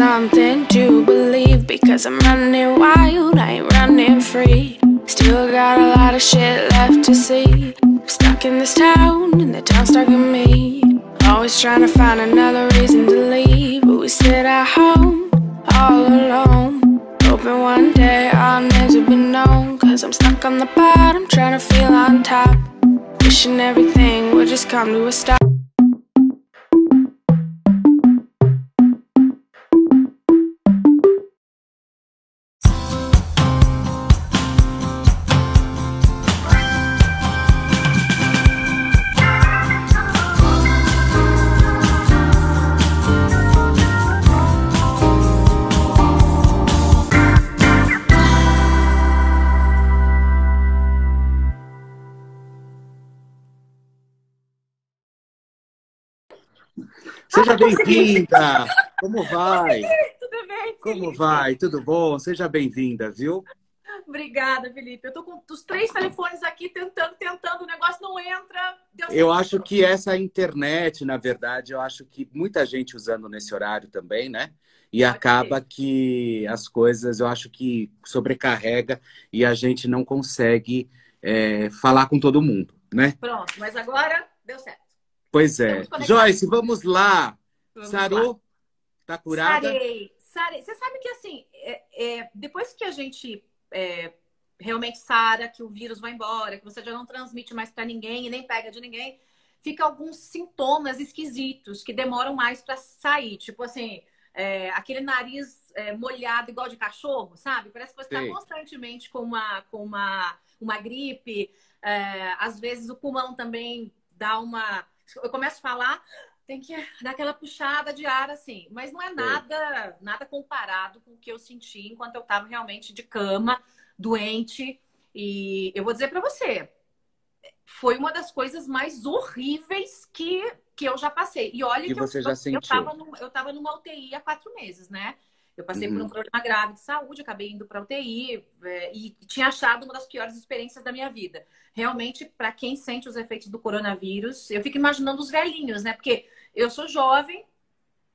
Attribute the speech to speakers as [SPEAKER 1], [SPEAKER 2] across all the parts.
[SPEAKER 1] something to believe because I'm running wild, I ain't running free. Still got a lot of shit left to see. I'm stuck in this town, and the town's stuck in me. Always trying to find another reason to leave, but we sit at home all alone. Hoping one day our names will be known. Cause I'm stuck on the bottom, trying to feel on top. Wishing everything would just come to a stop.
[SPEAKER 2] Seja bem-vinda! Como vai?
[SPEAKER 3] Tudo bem?
[SPEAKER 2] Como vai? Tudo bom? Seja bem-vinda, viu?
[SPEAKER 3] Obrigada, Felipe. Eu tô com os três telefones aqui tentando, tentando, o negócio não entra. Deu
[SPEAKER 2] Eu acho que essa internet, na verdade, eu acho que muita gente usando nesse horário também, né? E
[SPEAKER 3] Pode
[SPEAKER 2] acaba que as coisas, eu acho que sobrecarrega e a gente não consegue é, falar com todo mundo, né?
[SPEAKER 3] Pronto, mas agora deu certo.
[SPEAKER 2] Pois é. Joyce, vamos lá.
[SPEAKER 3] Vamos lá.
[SPEAKER 2] Sarou? Tá curada?
[SPEAKER 3] Sarei, sarei. Você sabe que assim, é- é, depois que a gente é, realmente sara, que o vírus vai embora, que você já não transmite mais para ninguém e nem pega de ninguém, fica alguns sintomas esquisitos que demoram mais para sair. Tipo assim, é, aquele nariz é, molhado igual de cachorro, sabe? Parece que você está constantemente com uma, com uma, uma gripe. É, às vezes o pulmão também dá uma. Eu começo a falar, tem que dar aquela puxada de ar, assim. Mas não é nada, nada comparado com o que eu senti enquanto eu estava realmente de cama, doente. E eu vou dizer para você, foi uma das coisas mais horríveis que, que eu já passei. E olha
[SPEAKER 2] Que
[SPEAKER 3] que, eu-
[SPEAKER 2] você
[SPEAKER 3] eu,
[SPEAKER 2] já
[SPEAKER 3] eu,
[SPEAKER 2] sentiu.
[SPEAKER 3] tava num- eu tava numa UTI há quatro meses, né? Eu passei por
[SPEAKER 2] Uhum.
[SPEAKER 3] um programa grave de saúde, acabei indo para UTI é, e tinha achado uma das piores experiências da minha vida. Realmente, para quem sente os efeitos do coronavírus, eu fico imaginando os velhinhos, né? Porque eu sou jovem,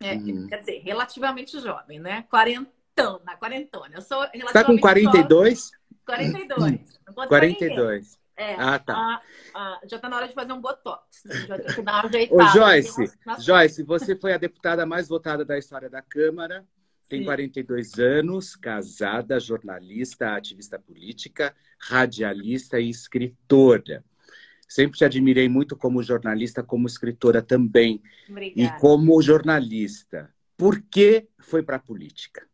[SPEAKER 3] é,
[SPEAKER 2] Uhum.
[SPEAKER 3] quer dizer, relativamente jovem, né? Quarentona, quarentona. Eu sou relativamente
[SPEAKER 2] Tá com
[SPEAKER 3] jovem,
[SPEAKER 2] 42?
[SPEAKER 3] 42. Não conto pra ninguém.
[SPEAKER 2] 42.
[SPEAKER 3] É.
[SPEAKER 2] Ah, tá.
[SPEAKER 3] Ah, ah, já tá na hora de fazer um botox. Já tem que dar uma
[SPEAKER 2] Ô,
[SPEAKER 3] ajeitada.
[SPEAKER 2] Joyce, Joyce, você foi a deputada mais votada da história da Câmara, tem
[SPEAKER 3] Sim.
[SPEAKER 2] 42 anos, casada, jornalista, ativista política, radialista e escritora. Sempre te admirei muito como jornalista, como escritora também. E
[SPEAKER 3] Obrigada.
[SPEAKER 2] como jornalista. Por que foi para a política?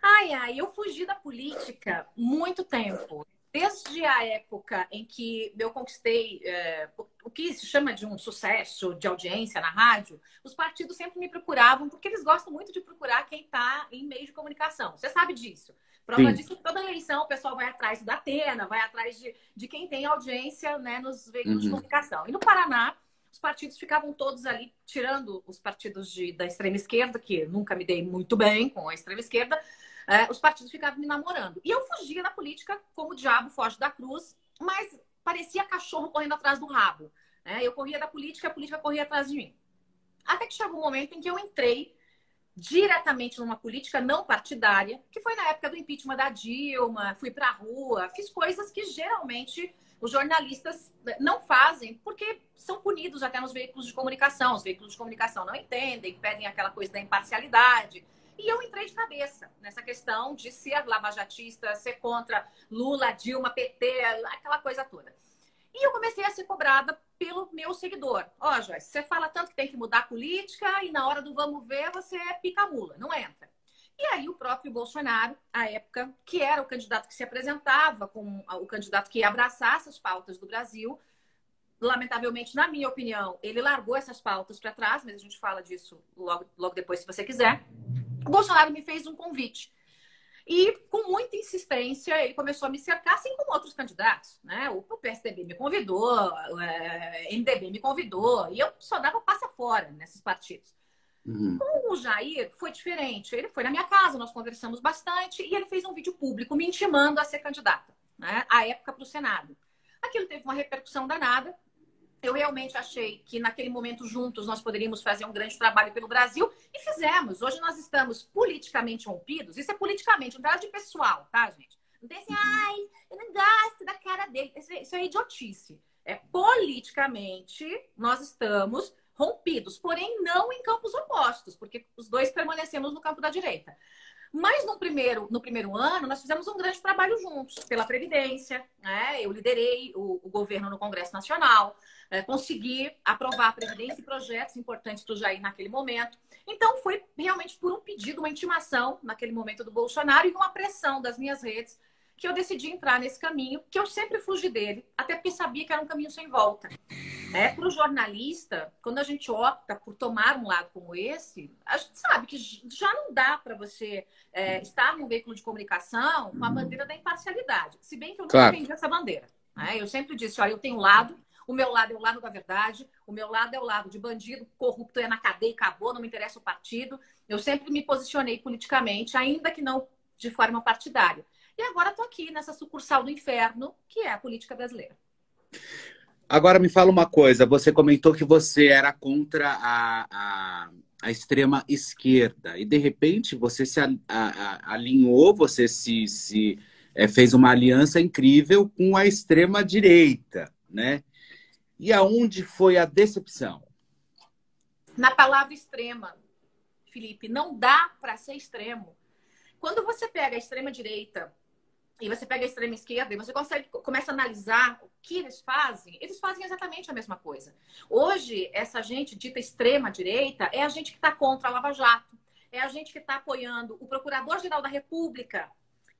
[SPEAKER 3] Ai, ai, eu fugi da política muito tempo. Desde a época em que eu conquistei é, o- que se chama de um sucesso de audiência na rádio, os partidos sempre me procuravam, porque eles gostam muito de procurar quem está em meio de comunicação. Você sabe disso. Prova
[SPEAKER 2] Sim.
[SPEAKER 3] disso que toda eleição o pessoal vai atrás da Atena, vai atrás de, de quem tem audiência né, nos veículos de
[SPEAKER 2] Uhum.
[SPEAKER 3] comunicação. E no Paraná, os partidos ficavam todos ali, tirando os partidos de- da extrema esquerda, que nunca me dei muito bem com a extrema esquerda, é, os partidos ficavam me namorando. E eu fugia da política como o diabo foge da cruz, mas parecia cachorro correndo atrás do rabo. né? Eu corria da política, a política corria atrás de mim. Até que chegou um momento em que eu entrei diretamente numa política não partidária, que foi na época do impeachment da Dilma, fui pra rua, fiz coisas que geralmente os jornalistas não fazem, porque são punidos até nos veículos de comunicação. Os veículos de comunicação não entendem, pedem aquela coisa da imparcialidade. E eu entrei de cabeça nessa questão de ser lavajatista, ser contra Lula, Dilma, PT, aquela coisa toda. E eu comecei a ser cobrada pelo meu seguidor. Ó, oh, Joyce, você fala tanto que tem que mudar a política e na hora do vamos ver você é pica-mula, não entra. E aí o próprio Bolsonaro, à época, que era o candidato que se apresentava como o candidato que abraçasse as pautas do Brasil, lamentavelmente, na minha opinião, ele largou essas pautas para trás, mas a gente fala disso logo, logo depois, se você quiser. O Bolsonaro me fez um convite. E com muita insistência, ele começou a me cercar, assim como outros candidatos. Né? O PSDB me convidou, o MDB me convidou, e eu só dava passa fora nesses partidos.
[SPEAKER 2] Uhum.
[SPEAKER 3] Com o Jair, foi diferente. Ele foi na minha casa, nós conversamos bastante, e ele fez um vídeo público me intimando a ser candidata, né? à época, para o Senado. Aquilo teve uma repercussão danada. Eu realmente achei que naquele momento juntos nós poderíamos fazer um grande trabalho pelo Brasil e fizemos. Hoje nós estamos politicamente rompidos. Isso é politicamente, não nada de pessoal, tá, gente? Não tem assim, ai, eu não gosto da cara dele. Isso é idiotice. É politicamente nós estamos rompidos, porém não em campos opostos, porque os dois permanecemos no campo da direita. Mas no primeiro, no primeiro ano, nós fizemos um grande trabalho juntos, pela Previdência. Né? Eu liderei o, o governo no Congresso Nacional, é, consegui aprovar a Previdência e projetos importantes do Jair naquele momento. Então, foi realmente por um pedido, uma intimação naquele momento do Bolsonaro e uma pressão das minhas redes que eu decidi entrar nesse caminho, que eu sempre fugi dele, até porque sabia que era um caminho sem volta. É, para o jornalista, quando a gente opta por tomar um lado como esse, a gente sabe que já não dá para você é, estar num veículo de comunicação com a bandeira da imparcialidade. Se bem que eu nunca claro. essa bandeira. Né? Eu sempre disse, olha, eu tenho um lado, o meu lado é o lado da verdade, o meu lado é o lado de bandido, corrupto, é na cadeia, acabou, não me interessa o partido. Eu sempre me posicionei politicamente, ainda que não de forma partidária. E agora estou aqui nessa sucursal do inferno, que é a política brasileira.
[SPEAKER 2] Agora me fala uma coisa, você comentou que você era contra a, a, a extrema esquerda e de repente você se a, a, alinhou, você se, se é, fez uma aliança incrível com a extrema direita, né? E aonde foi a decepção?
[SPEAKER 3] Na palavra extrema, Felipe, não dá para ser extremo. Quando você pega a extrema direita e você pega a extrema esquerda e você consegue começa a analisar o que eles fazem, eles fazem exatamente a mesma coisa. Hoje, essa gente dita extrema direita é a gente que está contra a Lava Jato, é a gente que está apoiando o Procurador-Geral da República,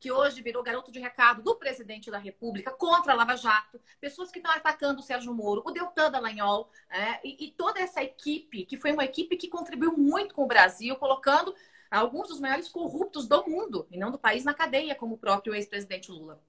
[SPEAKER 3] que hoje virou garoto de recado do presidente da República contra a Lava Jato, pessoas que estão atacando o Sérgio Moro, o Deltan Dallagnol, é, e, e toda essa equipe, que foi uma equipe que contribuiu muito com o Brasil, colocando alguns dos maiores corruptos do mundo, e não do país, na cadeia, como o próprio ex-presidente Lula.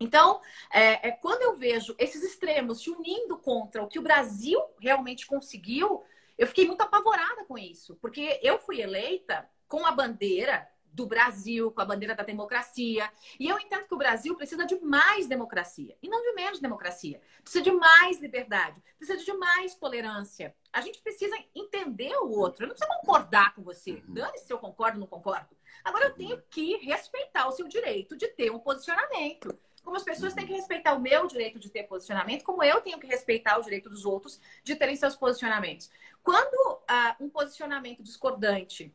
[SPEAKER 3] Então, é, é, quando eu vejo esses extremos se unindo contra o que o Brasil realmente conseguiu, eu fiquei muito apavorada com isso, porque eu fui eleita com a bandeira do Brasil, com a bandeira da democracia. E eu entendo que o Brasil precisa de mais democracia e não de menos democracia. Precisa de mais liberdade, precisa de mais tolerância. A gente precisa entender o outro. Eu não preciso concordar com você. Uhum. Dane-se se eu concordo ou não concordo. Agora eu tenho que respeitar o seu direito de ter um posicionamento. Como as pessoas têm que respeitar o meu direito de ter posicionamento, como eu tenho que respeitar o direito dos outros de terem seus posicionamentos. Quando uh, um posicionamento discordante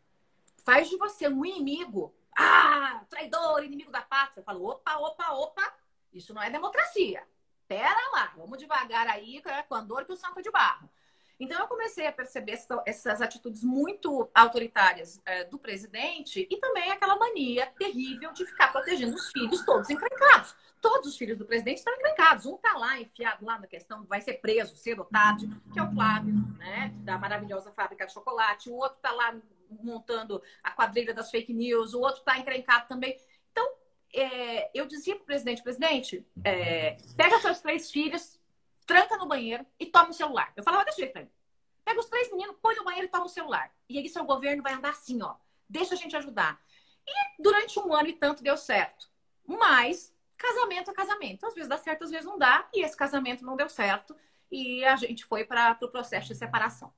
[SPEAKER 3] faz de você um inimigo. Ah, traidor, inimigo da pátria. Eu falo, opa, opa, opa, isso não é democracia. Pera lá, vamos devagar aí com a dor que o santo é de barro. Então eu comecei a perceber essas atitudes muito autoritárias é, do presidente e também aquela mania terrível de ficar protegendo os filhos todos encrencados. Todos os filhos do presidente estão encrencados. Um está lá enfiado lá na questão, vai ser preso cedo ou tarde, que é o Flávio, né, da maravilhosa fábrica de chocolate. O outro está lá montando a quadrilha das fake news, o outro está encrencado também. Então, é, eu dizia para o presidente, presidente, é, pega seus três filhos, tranca no banheiro e toma o celular. Eu falava desse jeito pra ele. Pega os três meninos, põe no banheiro e toma o celular. E aí seu governo vai andar assim, ó. Deixa a gente ajudar. E durante um ano e tanto deu certo. Mas casamento é casamento. Às vezes dá certo, às vezes não dá. E esse casamento não deu certo. E a gente foi para o pro processo de separação.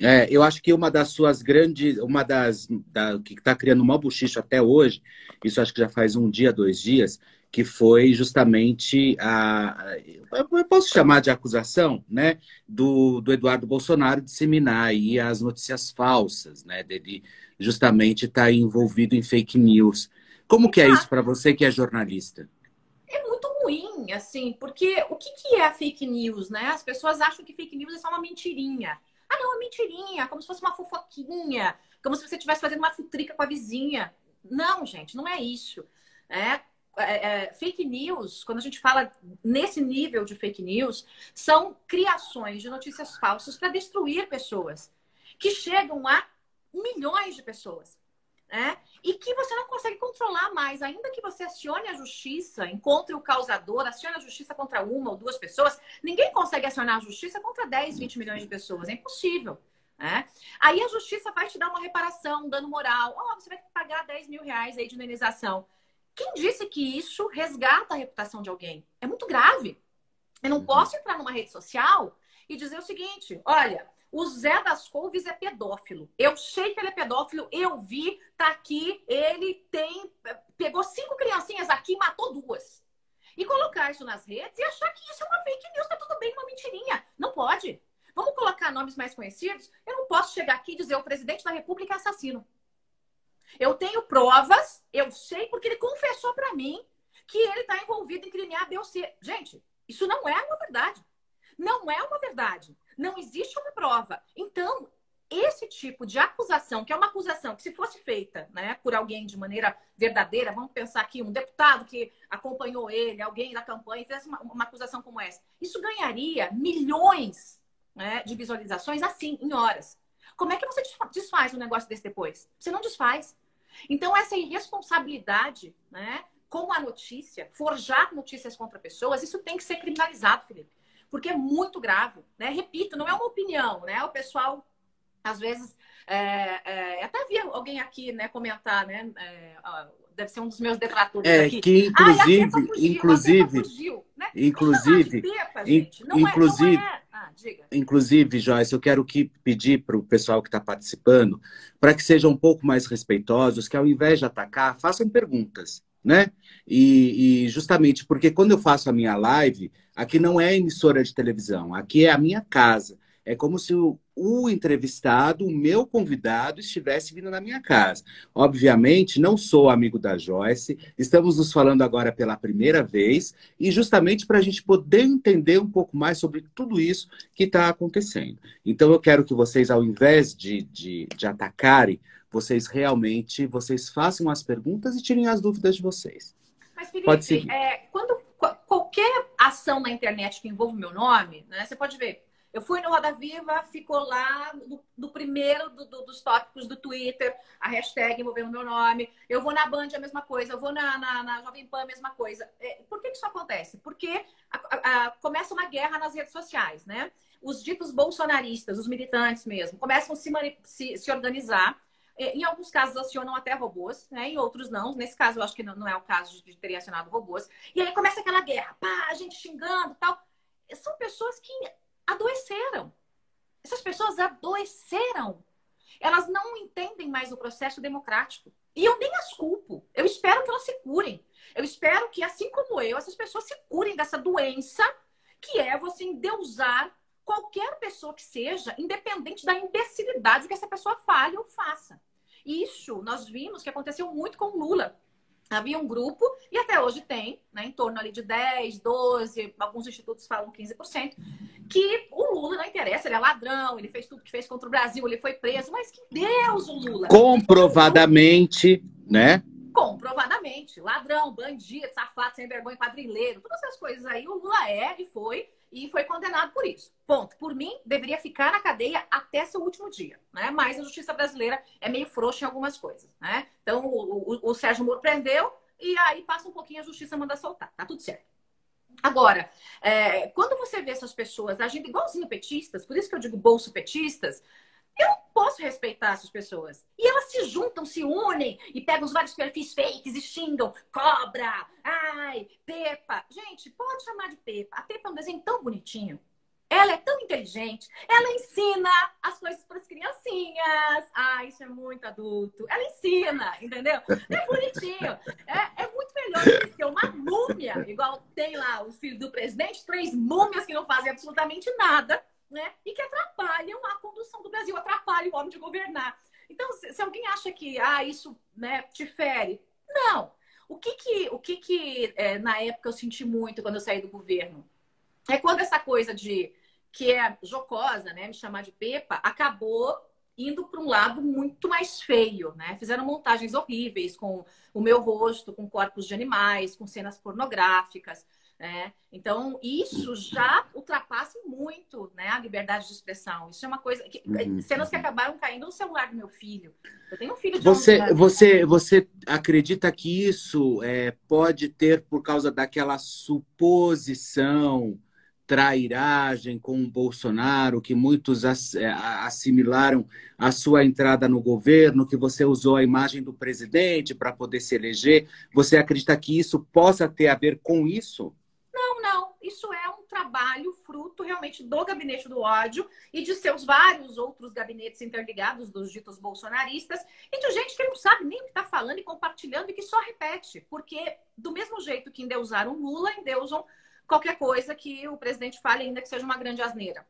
[SPEAKER 2] É, eu acho que uma das suas grandes, uma das da, que está criando um mau bochicho até hoje, isso acho que já faz um dia, dois dias, que foi justamente a, eu posso chamar de acusação, né, do, do Eduardo Bolsonaro disseminar aí as notícias falsas, né, dele justamente estar tá envolvido em fake news. Como que é isso para você que é jornalista?
[SPEAKER 3] É muito ruim, assim, porque o que, que é a fake news, né? As pessoas acham que fake news é só uma mentirinha. Ah, não, uma mentirinha, como se fosse uma fofoquinha, como se você estivesse fazendo uma futrica com a vizinha. Não, gente, não é isso. É, é, é, fake news, quando a gente fala nesse nível de fake news, são criações de notícias falsas para destruir pessoas, que chegam a milhões de pessoas né? E que você não consegue controlar mais, ainda que você acione a justiça, encontre o causador, acione a justiça contra uma ou duas pessoas, ninguém consegue acionar a justiça contra 10, 20 milhões de pessoas, é impossível. Né? Aí a justiça vai te dar uma reparação, um dano moral. Oh, você vai pagar 10 mil reais aí de indenização. Quem disse que isso resgata a reputação de alguém? É muito grave. Eu não uhum. posso entrar numa rede social e dizer o seguinte: olha, o Zé das Couves é pedófilo. Eu sei que ele é pedófilo, eu vi, tá aqui, ele tem. Pegou cinco criancinhas aqui e matou duas. E colocar isso nas redes e achar que isso é uma fake news, tá tudo bem, uma mentirinha. Não pode. Vamos colocar nomes mais conhecidos? Eu não posso chegar aqui e dizer o presidente da República é assassino. Eu tenho provas, eu sei porque ele confessou para mim que ele está envolvido em crime A, B ou C. Gente, isso não é uma verdade. Não é uma verdade. Não existe uma prova. Então, esse tipo de acusação, que é uma acusação que se fosse feita né, por alguém de maneira verdadeira, vamos pensar aqui, um deputado que acompanhou ele, alguém da campanha, fez uma, uma acusação como essa, isso ganharia milhões né, de visualizações assim, em horas. Como é que você desfaz um negócio desse depois? Você não desfaz. Então, essa irresponsabilidade né, com a notícia, forjar notícias contra pessoas, isso tem que ser criminalizado, Felipe. Porque é muito grave. Né? Repito, não é uma opinião, né? O pessoal, às vezes, é, é, até vi alguém aqui né, comentar, né? É, deve ser um dos meus detratores
[SPEAKER 2] é,
[SPEAKER 3] aqui.
[SPEAKER 2] Que inclusive, ah, fugiu, inclusive, fugiu, né? inclusive, pepa, inclusive, é, ah, inclusive, Joyce, eu quero que pedir para o pessoal que está participando para que sejam um pouco mais respeitosos, que ao invés de atacar, façam perguntas, né? E, e justamente porque quando eu faço a minha live, aqui não é emissora de televisão, aqui é a minha casa. É como se o, o entrevistado, o meu convidado, estivesse vindo na minha casa. Obviamente, não sou amigo da Joyce, estamos nos falando agora pela primeira vez, e justamente para a gente poder entender um pouco mais sobre tudo isso que está acontecendo. Então, eu quero que vocês, ao invés de, de, de atacarem, vocês realmente vocês façam as perguntas e tirem as dúvidas de vocês.
[SPEAKER 3] Mas, Felipe, Pode seguir. É, quando qualquer ação na internet que envolva o meu nome, né, você pode ver eu fui no Roda Viva, ficou lá no, no primeiro do, do, dos tópicos do Twitter, a hashtag envolvendo meu nome. Eu vou na Band, a mesma coisa. Eu vou na, na, na Jovem Pan, a mesma coisa. É, por que, que isso acontece? Porque a, a, começa uma guerra nas redes sociais, né? Os ditos bolsonaristas, os militantes mesmo, começam a se, se, se organizar. É, em alguns casos acionam até robôs, né? Em outros não. Nesse caso, eu acho que não, não é o caso de terem acionado robôs. E aí começa aquela guerra, pá, a gente xingando tal. São pessoas que adoeceram. Essas pessoas adoeceram. Elas não entendem mais o processo democrático. E eu nem as culpo. Eu espero que elas se curem. Eu espero que, assim como eu, essas pessoas se curem dessa doença que é você endeusar qualquer pessoa que seja, independente da imbecilidade que essa pessoa fale ou faça. Isso nós vimos que aconteceu muito com Lula. Havia um grupo, e até hoje tem, né, em torno ali de 10, 12, alguns institutos falam 15%, que o Lula não interessa, ele é ladrão, ele fez tudo que fez contra o Brasil, ele foi preso, mas que Deus o Lula.
[SPEAKER 2] Comprovadamente, né?
[SPEAKER 3] Comprovadamente. Ladrão, bandido, safado, sem vergonha, quadrilheiro, todas essas coisas aí, o Lula é e foi, e foi condenado por isso. Ponto. Por mim, deveria ficar na cadeia até seu último dia, né? Mas a justiça brasileira é meio frouxa em algumas coisas, né? Então, o, o, o Sérgio Moro prendeu e aí passa um pouquinho a justiça manda soltar. Tá tudo certo. Agora, é, quando você vê essas pessoas agindo igualzinho petistas, por isso que eu digo bolso petistas, eu não posso respeitar essas pessoas. E elas se juntam, se unem e pegam os vários perfis fakes e xingam cobra, ai, Pepa. Gente, pode chamar de Pepa. A Pepa é um desenho tão bonitinho. Ela é tão inteligente. Ela ensina as coisas para as criancinhas. Ah, isso é muito adulto. Ela ensina, entendeu? É bonitinho. É, é muito melhor do que uma múmia, igual tem lá os filhos do presidente, três múmias que não fazem absolutamente nada né? E que atrapalham a condução do Brasil, atrapalham o homem de governar. Então, se, alguém acha que ah, isso né, te fere, não. O que que, o que, que é, na época eu senti muito quando eu saí do governo? É quando essa coisa de que é jocosa, né, me chamar de Pepa, acabou indo para um lado muito mais feio, né? Fizeram montagens horríveis com o meu rosto, com corpos de animais, com cenas pornográficas. Né? Então, isso já ultrapassa muito né, a liberdade de expressão. Isso é uma coisa. Que, uhum. Cenas que acabaram caindo no celular do meu filho. Eu tenho um filho de
[SPEAKER 2] você, você, você acredita que isso é, pode ter, por causa daquela suposição, trairagem com o Bolsonaro, que muitos é, assimilaram a sua entrada no governo, que você usou a imagem do presidente para poder se eleger. Você acredita que isso possa ter a ver com isso?
[SPEAKER 3] Trabalho fruto realmente do gabinete do ódio e de seus vários outros gabinetes interligados dos ditos bolsonaristas e de gente que não sabe nem o que está falando e compartilhando e que só repete, porque do mesmo jeito que endeusaram Lula, endeusam qualquer coisa que o presidente fale, ainda que seja uma grande asneira.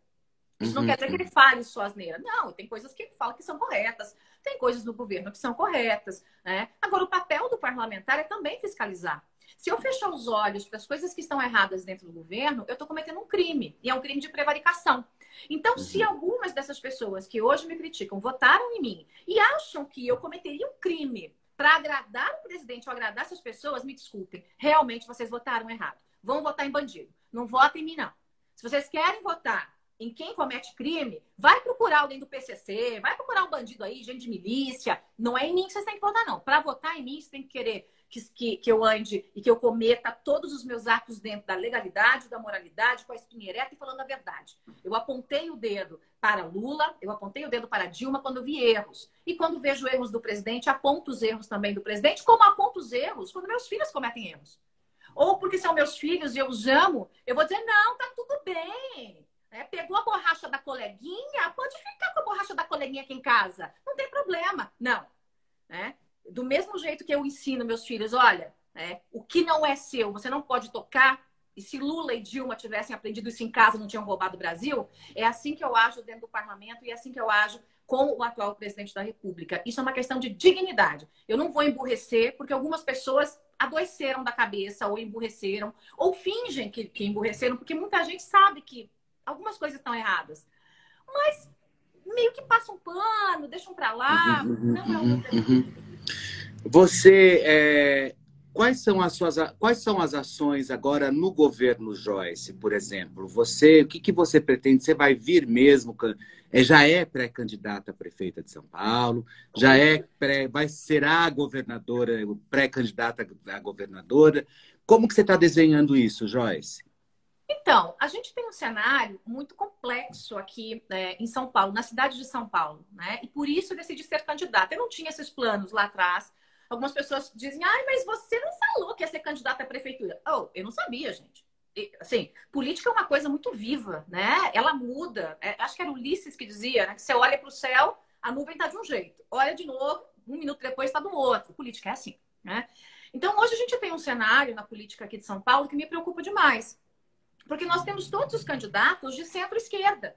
[SPEAKER 3] Isso não uhum. quer dizer que ele fale só asneira. Não, tem coisas que ele fala que são corretas, tem coisas no governo que são corretas. Né? Agora, o papel do parlamentar é também fiscalizar. Se eu fechar os olhos para as coisas que estão erradas dentro do governo, eu estou cometendo um crime. E é um crime de prevaricação. Então, se uhum. algumas dessas pessoas que hoje me criticam votaram em mim e acham que eu cometeria um crime para agradar o presidente ou agradar essas pessoas, me desculpem. Realmente vocês votaram errado. Vão votar em bandido. Não votem em mim, não. Se vocês querem votar em quem comete crime, vai procurar alguém do PCC, vai procurar um bandido aí, gente de milícia. Não é em mim que vocês têm que votar, não. Para votar em mim, vocês têm que querer que, que, que, eu ande e que eu cometa todos os meus atos dentro da legalidade, da moralidade, com a espinha ereta e falando a verdade. Eu apontei o dedo para Lula, eu apontei o dedo para Dilma quando vi erros. E quando vejo erros do presidente, aponto os erros também do presidente, como aponto os erros quando meus filhos cometem erros. Ou porque são meus filhos e eu os amo, eu vou dizer, não, tá tudo bem. É, pegou a borracha da coleguinha, pode ficar com a borracha da coleguinha aqui em casa. Não tem problema. Não. Né? Do mesmo jeito que eu ensino meus filhos, olha, é, o que não é seu, você não pode tocar. E se Lula e Dilma tivessem aprendido isso em casa, não tinham roubado o Brasil, é assim que eu ajo dentro do parlamento e é assim que eu ajo com o atual presidente da República. Isso é uma questão de dignidade. Eu não vou emburrecer, porque algumas pessoas adoeceram da cabeça, ou emburreceram, ou fingem que, que emburreceram, porque muita gente sabe que algumas coisas estão erradas. Mas meio que passa um pano, deixam para lá. Uhum, uhum, não é um uhum,
[SPEAKER 2] Você, é, quais são as suas, quais são as ações agora no governo Joyce, por exemplo? Você, o que, que você pretende? Você vai vir mesmo? É, já é pré-candidata a prefeita de São Paulo? Já é pré, vai será governadora, pré-candidata a governadora? Como que você está desenhando isso, Joyce?
[SPEAKER 3] Então, a gente tem um cenário muito complexo aqui né, em São Paulo, na cidade de São Paulo, né? E por isso eu decidi ser candidata. Eu não tinha esses planos lá atrás. Algumas pessoas dizem, ai, mas você não falou que ia ser candidata à prefeitura. Oh, eu não sabia, gente. E, assim, política é uma coisa muito viva, né? Ela muda. É, acho que era Ulisses que dizia, né? Que você olha para o céu, a nuvem está de um jeito. Olha de novo, um minuto depois está do outro. Política é assim, né? Então, hoje a gente tem um cenário na política aqui de São Paulo que me preocupa demais. Porque nós temos todos os candidatos de centro-esquerda.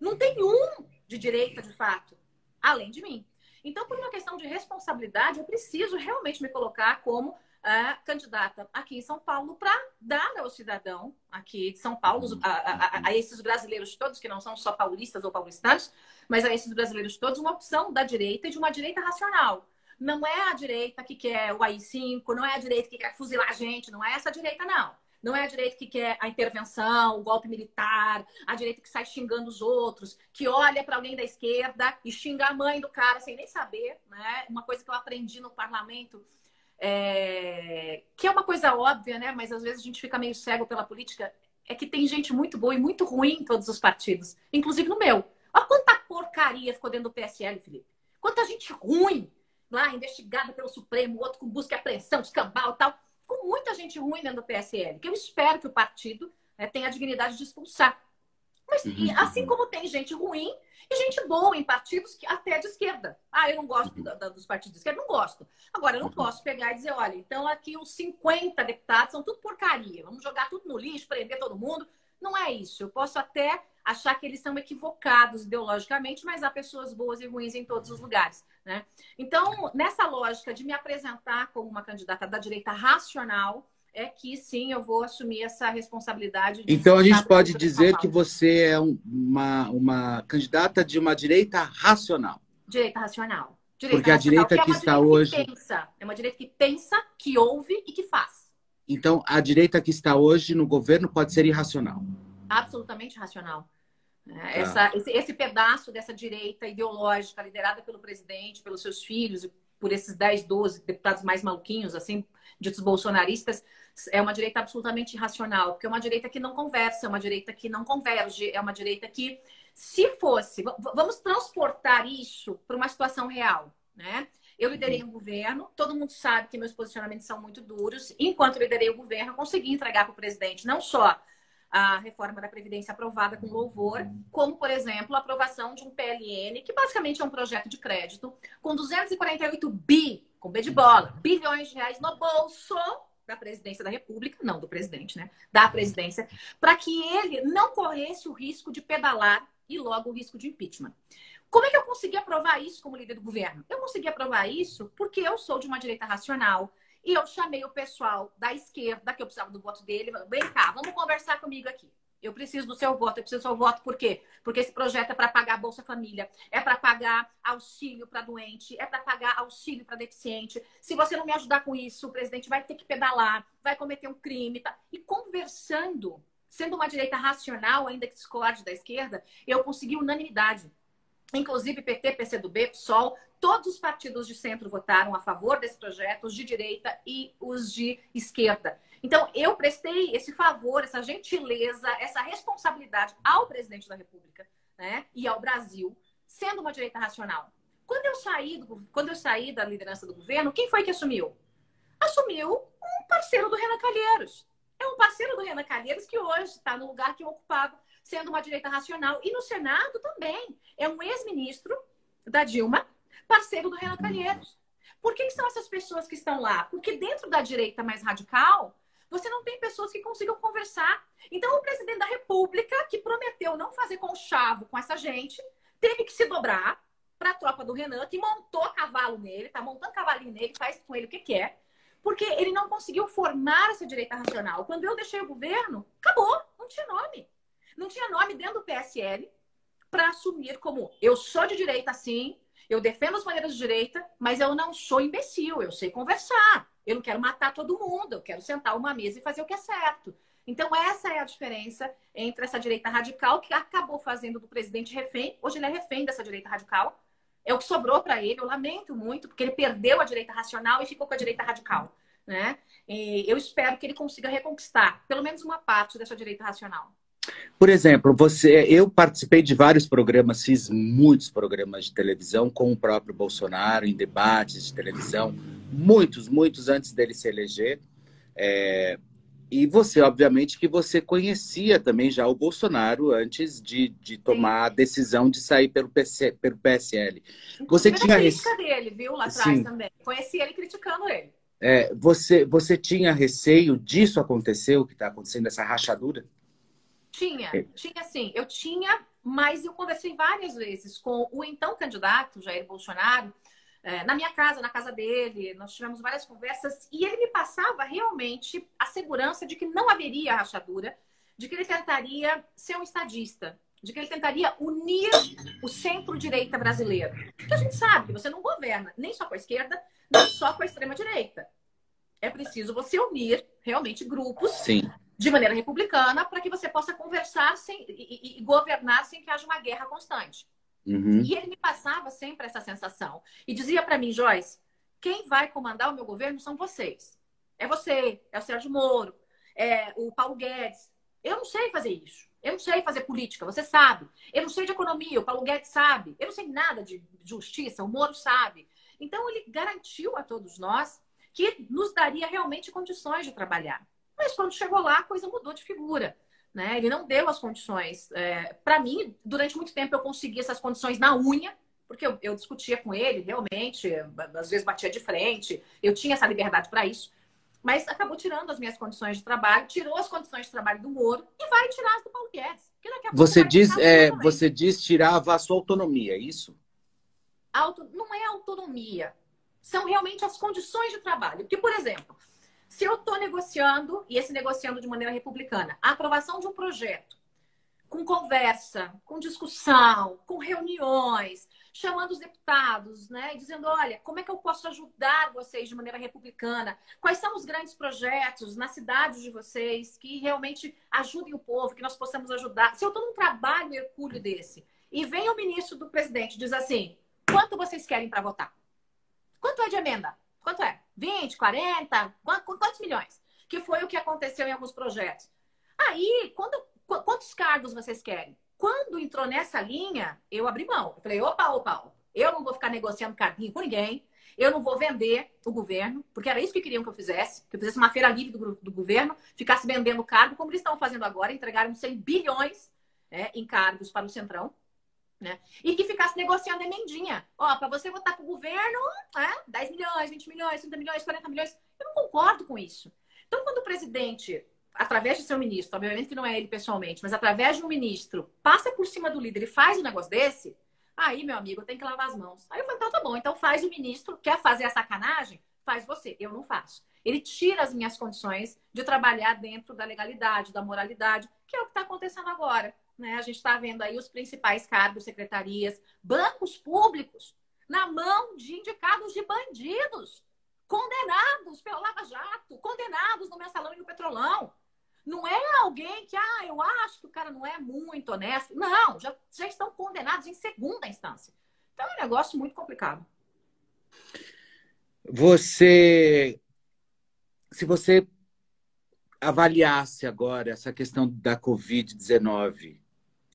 [SPEAKER 3] Não tem um de direita, de fato, além de mim. Então, por uma questão de responsabilidade, eu preciso realmente me colocar como uh, candidata aqui em São Paulo para dar ao cidadão aqui de São Paulo, a, a, a, esses brasileiros todos, que não são só paulistas ou paulistanos, mas a esses brasileiros todos, uma opção da direita e de uma direita racional. Não é a direita que quer o AI-5, não é a direita que quer fuzilar a gente, não é essa direita, não. Não é a direita que quer a intervenção, o golpe militar, a direita que sai xingando os outros, que olha para alguém da esquerda e xinga a mãe do cara sem nem saber, né? Uma coisa que eu aprendi no parlamento, é... que é uma coisa óbvia, né? Mas às vezes a gente fica meio cego pela política, é que tem gente muito boa e muito ruim em todos os partidos, inclusive no meu. Olha quanta porcaria ficou dentro do PSL, Felipe. Quanta gente ruim lá, investigada pelo Supremo, outro com busca e apreensão, escambau e tal com muita gente ruim dentro do PSL, que eu espero que o partido né, tenha a dignidade de expulsar. Mas uhum. assim como tem gente ruim e gente boa em partidos que até de esquerda. Ah, eu não gosto uhum. da, da, dos partidos de esquerda, não gosto. Agora, eu não uhum. posso pegar e dizer, olha, então aqui os 50 deputados são tudo porcaria, vamos jogar tudo no lixo, prender todo mundo. Não é isso. Eu posso até achar que eles são equivocados ideologicamente, mas há pessoas boas e ruins em todos os lugares. Né? Então, nessa lógica de me apresentar como uma candidata da direita racional, é que sim, eu vou assumir essa responsabilidade.
[SPEAKER 2] então, a gente pode dizer que você é uma, uma candidata de uma direita racional.
[SPEAKER 3] Direita racional. Direita
[SPEAKER 2] Porque
[SPEAKER 3] racional,
[SPEAKER 2] a direita que, é está hoje. Que
[SPEAKER 3] pensa, é uma direita que pensa, que ouve e que faz.
[SPEAKER 2] Então, a direita que está hoje no governo pode ser irracional.
[SPEAKER 3] Absolutamente racional. Né? Tá. Essa, esse, esse, pedaço dessa direita ideológica liderada pelo presidente, pelos seus filhos e por esses 10, 12 deputados mais maluquinhos, assim, ditos bolsonaristas, é uma direita absolutamente irracional, porque é uma direita que não conversa, é uma direita que não converge, é uma direita que, se fosse, vamos transportar isso para uma situação real, né? Eu liderei um governo, todo mundo sabe que meus posicionamentos são muito duros. Enquanto liderei o governo, eu consegui entregar para o presidente não só a reforma da Previdência aprovada com louvor, como, por exemplo, a aprovação de um PLN, que basicamente é um projeto de crédito, com 248 bi, com B de bola, bilhões de reais no bolso da presidência da República, não do presidente, né? Da presidência, para que ele não corresse o risco de pedalar e logo o risco de impeachment. Como é que eu consegui aprovar isso como líder do governo? Eu consegui aprovar isso porque eu sou de uma direita racional, e eu chamei o pessoal da esquerda, que eu precisava do voto dele, vem cá, vamos conversar comigo aqui. Eu preciso do seu voto, eu preciso do seu voto, por quê? Porque esse projeto é para pagar Bolsa Família, é para pagar auxílio para doente, é para pagar auxílio para deficiente. Se você não me ajudar com isso, o presidente vai ter que pedalar, vai cometer um crime. Tá? E conversando, sendo uma direita racional, ainda que discorde da esquerda, eu consegui unanimidade. Inclusive PT, PCdoB, PSOL, todos os partidos de centro votaram a favor desse projeto, os de direita e os de esquerda. Então, eu prestei esse favor, essa gentileza, essa responsabilidade ao presidente da República né, e ao Brasil, sendo uma direita racional. Quando eu, saí do, quando eu saí da liderança do governo, quem foi que assumiu? Assumiu um parceiro do Renan Calheiros. É um parceiro do Renan Calheiros que hoje está no lugar que eu ocupava sendo uma direita racional. E no Senado também. É um ex-ministro da Dilma, parceiro do Renan Calheiros. Por que, são essas pessoas que estão lá? Porque dentro da direita mais radical, você não tem pessoas que consigam conversar. Então, o presidente da República, que prometeu não fazer conchavo com essa gente, teve que se dobrar para a tropa do Renan, que montou cavalo nele, tá montando cavalinho nele, faz com ele o que quer, porque ele não conseguiu formar essa direita racional. Quando eu deixei o governo, acabou, não tinha nome. Não tinha nome dentro do PSL para assumir como eu sou de direita sim, eu defendo as maneiras de direita, mas eu não sou imbecil, eu sei conversar. Eu não quero matar todo mundo, eu quero sentar uma mesa e fazer o que é certo. Então, essa é a diferença entre essa direita radical, que acabou fazendo do presidente refém. Hoje ele é refém dessa direita radical. É o que sobrou para ele. Eu lamento muito, porque ele perdeu a direita racional e ficou com a direita radical. Né? E eu espero que ele consiga reconquistar pelo menos uma parte dessa direita racional.
[SPEAKER 2] Por exemplo, você, eu participei de vários programas, fiz muitos programas de televisão com o próprio Bolsonaro, em debates de televisão, muitos, muitos antes dele se eleger. É, e você, obviamente, que você conhecia também já o Bolsonaro antes de, de tomar a decisão de sair pelo, PC, pelo PSL.
[SPEAKER 3] Você tinha a crítica dele, viu, lá atrás Sim. também. Conheci ele criticando ele.
[SPEAKER 2] É, você, você tinha receio disso acontecer, o que está acontecendo, essa rachadura?
[SPEAKER 3] Tinha, é. tinha sim. Eu tinha, mas eu conversei várias vezes com o então candidato, Jair Bolsonaro, é, na minha casa, na casa dele. Nós tivemos várias conversas e ele me passava realmente a segurança de que não haveria rachadura, de que ele tentaria ser um estadista, de que ele tentaria unir o centro-direita brasileiro. Porque a gente sabe que você não governa nem só com a esquerda, nem só com a extrema-direita. É preciso você unir realmente grupos
[SPEAKER 2] Sim
[SPEAKER 3] de maneira republicana para que você possa conversar sem, e, e, governar sem que haja uma guerra constante.
[SPEAKER 2] Uhum.
[SPEAKER 3] E ele me passava sempre essa sensação. E dizia para mim, Joyce, quem vai comandar o meu governo são vocês. É você, é o Sérgio Moro, é o Paulo Guedes. Eu não sei fazer isso. Eu não sei fazer política, você sabe. Eu não sei de economia, o Paulo Guedes sabe. Eu não sei nada de justiça, o Moro sabe. Então, ele garantiu a todos nós que nos daria realmente condições de trabalhar. Mas quando chegou lá, a coisa mudou de figura. Né? Ele não deu as condições. É, para mim, durante muito tempo, eu consegui essas condições na unha, porque eu, eu, discutia com ele, realmente, às vezes batia de frente, eu tinha essa liberdade para isso. Mas acabou tirando as minhas condições de trabalho, tirou as condições de trabalho do Moro e vai tirar as do Paulo Guedes.
[SPEAKER 2] Você diz, é, você diz tirava a sua autonomia, é isso?
[SPEAKER 3] Auto, não é autonomia. São realmente as condições de trabalho. Porque, por exemplo, se eu estou negociando, e esse negociando de maneira republicana, a aprovação de um projeto, com conversa, com discussão, com reuniões, chamando os deputados, né, dizendo, olha, como é que eu posso ajudar vocês de maneira republicana? Quais são os grandes projetos nas cidades de vocês que realmente ajudem o povo, que nós possamos ajudar? Se eu estou num trabalho hercúleo desse e vem o ministro do presidente diz assim, quanto vocês querem para votar? Quanto é de emenda? Quanto é? 20, 40? Quantos milhões? Que foi o que aconteceu em alguns projetos. Aí, quando, quantos cargos vocês querem? Quando entrou nessa linha, eu abri mão. Eu falei, opa, opa, Eu não vou ficar negociando carguinho com ninguém. Eu não vou vender o governo, porque era isso que queriam que eu fizesse, que eu fizesse uma feira livre do, do governo, ficasse vendendo cargo, como eles estão fazendo agora, entregaram 100 bilhões é, em cargos para o Centrão. Né? E que ficasse negociando emendinha. Ó, para você votar para o governo, é, 10 milhões, 20 milhões, 30 milhões, 40 milhões. Eu não concordo com isso. Então, quando o presidente, através de seu ministro, obviamente que não é ele pessoalmente, mas através de um ministro, passa por cima do líder e faz um negócio desse, aí, meu amigo, tem que lavar as mãos. Aí eu falei, então tá bom, então faz o ministro, quer fazer a sacanagem? Faz você, eu não faço. Ele tira as minhas condições de trabalhar dentro da legalidade, da moralidade, que é o que está acontecendo agora. Né? A gente está vendo aí os principais cargos, secretarias, bancos públicos na mão de indicados de bandidos, condenados pelo Lava Jato, condenados no Mensalão e no Petrolão. Não é alguém que, ah, eu acho que o cara não é muito honesto. Não, já, já estão condenados em segunda instância. Então é um negócio muito complicado.
[SPEAKER 2] Você, se você avaliasse agora essa questão da Covid-19,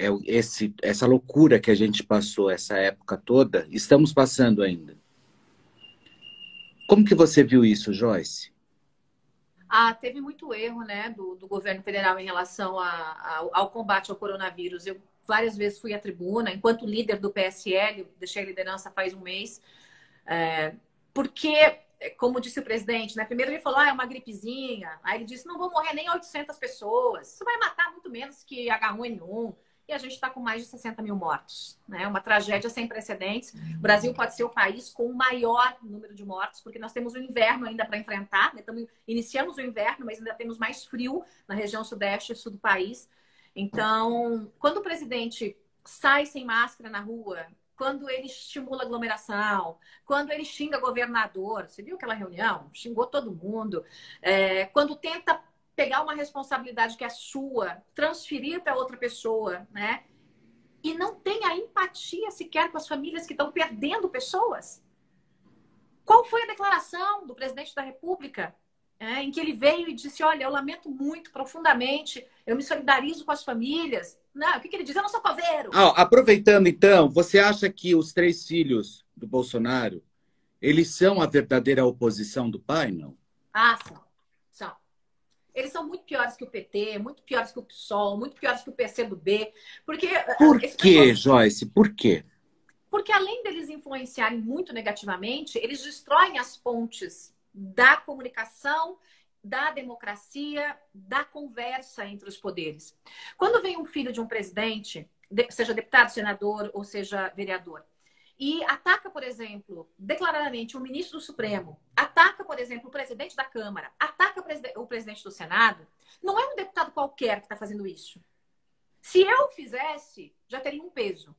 [SPEAKER 2] é esse, essa loucura que a gente passou essa época toda, estamos passando ainda. Como que você viu isso, Joyce?
[SPEAKER 3] Ah, teve muito erro, né, do, do governo federal em relação a, a, ao combate ao coronavírus. Eu várias vezes fui à tribuna, enquanto líder do PSL, deixei a liderança faz um mês, é, porque, como disse o presidente, né, primeiro ele falou, ah, é uma gripezinha, aí ele disse, não vão morrer nem 800 pessoas, isso vai matar muito menos que H1N1, e a gente está com mais de 60 mil mortos. Né? Uma tragédia sem precedentes. O Brasil pode ser o país com o maior número de mortos, porque nós temos o inverno ainda para enfrentar. Né? Estamos, iniciamos o inverno, mas ainda temos mais frio na região sudeste e sul do país. Então, quando o presidente sai sem máscara na rua, quando ele estimula aglomeração, quando ele xinga governador, você viu aquela reunião? Xingou todo mundo. É, quando tenta pegar uma responsabilidade que é sua, transferir para outra pessoa, né? E não tem a empatia sequer com as famílias que estão perdendo pessoas. Qual foi a declaração do presidente da República é, em que ele veio e disse: Olha, eu lamento muito profundamente, eu me solidarizo com as famílias. Não, o que, que ele diz? Eu não sou coveiro.
[SPEAKER 2] Ah, aproveitando então, você acha que os três filhos do Bolsonaro eles são a verdadeira oposição do pai, não?
[SPEAKER 3] Ah, são. Eles são muito piores que o PT, muito piores que o PSOL, muito piores que o PCdoB. Porque.
[SPEAKER 2] Eh, Por quê, pessoal... Joyce? Por quê?
[SPEAKER 3] Porque além deles influenciarem muito negativamente, eles destroem as pontes da comunicação, da democracia, da conversa entre os poderes. Quando vem um filho de um presidente, seja deputado, senador ou seja vereador, e ataca, por exemplo, declaradamente o ministro do Supremo, ataca, por exemplo, o presidente da Câmara, ataca o presidente do Senado, não é um deputado qualquer que está fazendo isso. Se eu fizesse, já teria um peso.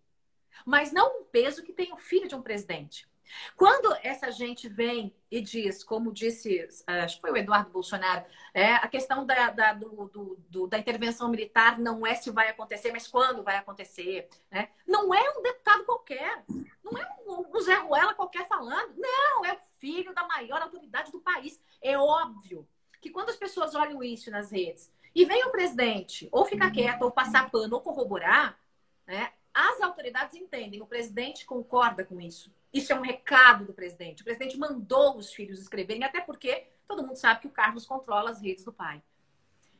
[SPEAKER 3] Mas não um peso que tem o filho de um presidente. Quando essa gente vem e diz, como disse, acho que foi o Eduardo Bolsonaro, é, a questão da, da, do, do, do, da intervenção militar não é se vai acontecer, mas quando vai acontecer. Né? Não é um deputado qualquer, não é um, um Zé Ruela qualquer falando, não, é o filho da maior autoridade do país. É óbvio que quando as pessoas olham isso nas redes e vem o presidente ou ficar quieto, ou passar pano, ou corroborar, né, as autoridades entendem, o presidente concorda com isso. Isso é um recado do presidente. O presidente mandou os filhos escreverem, até porque todo mundo sabe que o Carlos controla as redes do pai.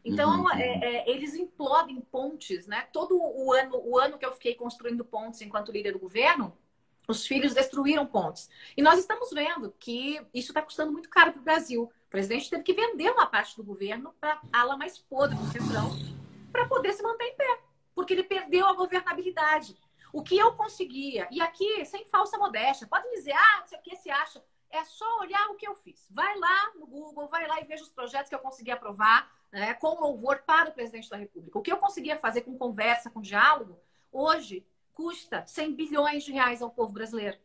[SPEAKER 3] Então, uhum. é, é, eles implodem pontes, né? Todo o ano, o ano que eu fiquei construindo pontes enquanto líder do governo, os filhos destruíram pontes. E nós estamos vendo que isso está custando muito caro para o Brasil. O presidente teve que vender uma parte do governo para a ala mais podre do centrão para poder se manter em pé, porque ele perdeu a governabilidade. O que eu conseguia, e aqui, sem falsa modéstia, pode dizer, ah, não o que se acha. É só olhar o que eu fiz. Vai lá no Google, vai lá e veja os projetos que eu consegui aprovar né, com louvor para o presidente da República. O que eu conseguia fazer com conversa, com diálogo, hoje custa 100 bilhões de reais ao povo brasileiro.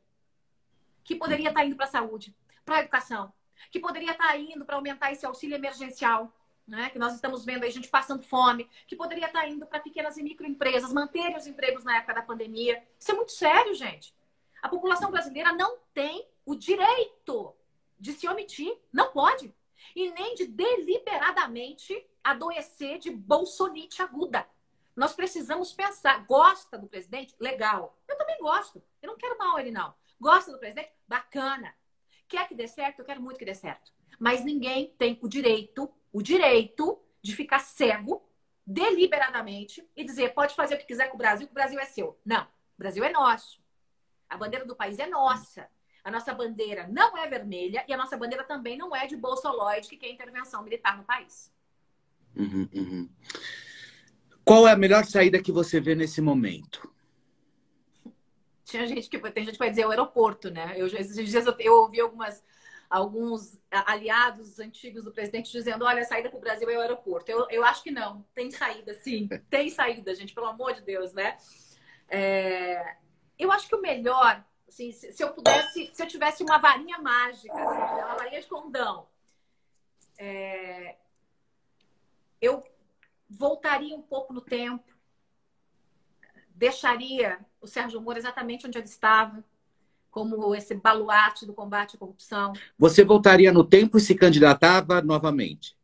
[SPEAKER 3] Que poderia estar indo para a saúde, para a educação, que poderia estar indo para aumentar esse auxílio emergencial, né, que nós estamos vendo aí gente passando fome, que poderia estar indo para pequenas e microempresas, manterem os empregos na época da pandemia. Isso é muito sério, gente. A população brasileira não tem o direito de se omitir, não pode, e nem de deliberadamente adoecer de bolsonite aguda. Nós precisamos pensar. Gosta do presidente? Legal. Eu também gosto. Eu não quero mal ele, não. Gosta do presidente? Bacana. Quer que dê certo? Eu quero muito que dê certo. Mas ninguém tem o direito, o direito de ficar cego deliberadamente e dizer pode fazer o que quiser com o Brasil, que o Brasil é seu. Não, o Brasil é nosso. A bandeira do país é nossa. A nossa bandeira não é vermelha e a nossa bandeira também não é de Bolsoloide, que quer intervenção militar no país.
[SPEAKER 2] Uhum, uhum. Qual é a melhor saída que você vê nesse momento?
[SPEAKER 3] Tinha gente que tem gente que vai dizer o aeroporto, né? Eu, esses dias eu, eu ouvi algumas alguns aliados antigos do presidente dizendo: olha, a saída para o Brasil é o aeroporto. Eu, eu acho que não. Tem saída, sim. Tem saída, gente, pelo amor de Deus, né? É... Eu acho que o melhor, assim, se, eu pudesse, se eu tivesse uma varinha mágica, assim, né, uma varinha de condão, é... eu voltaria um pouco no tempo, deixaria o Sérgio Moro exatamente onde ele estava como esse baluarte do combate à corrupção.
[SPEAKER 2] Você voltaria no tempo e se candidatava novamente?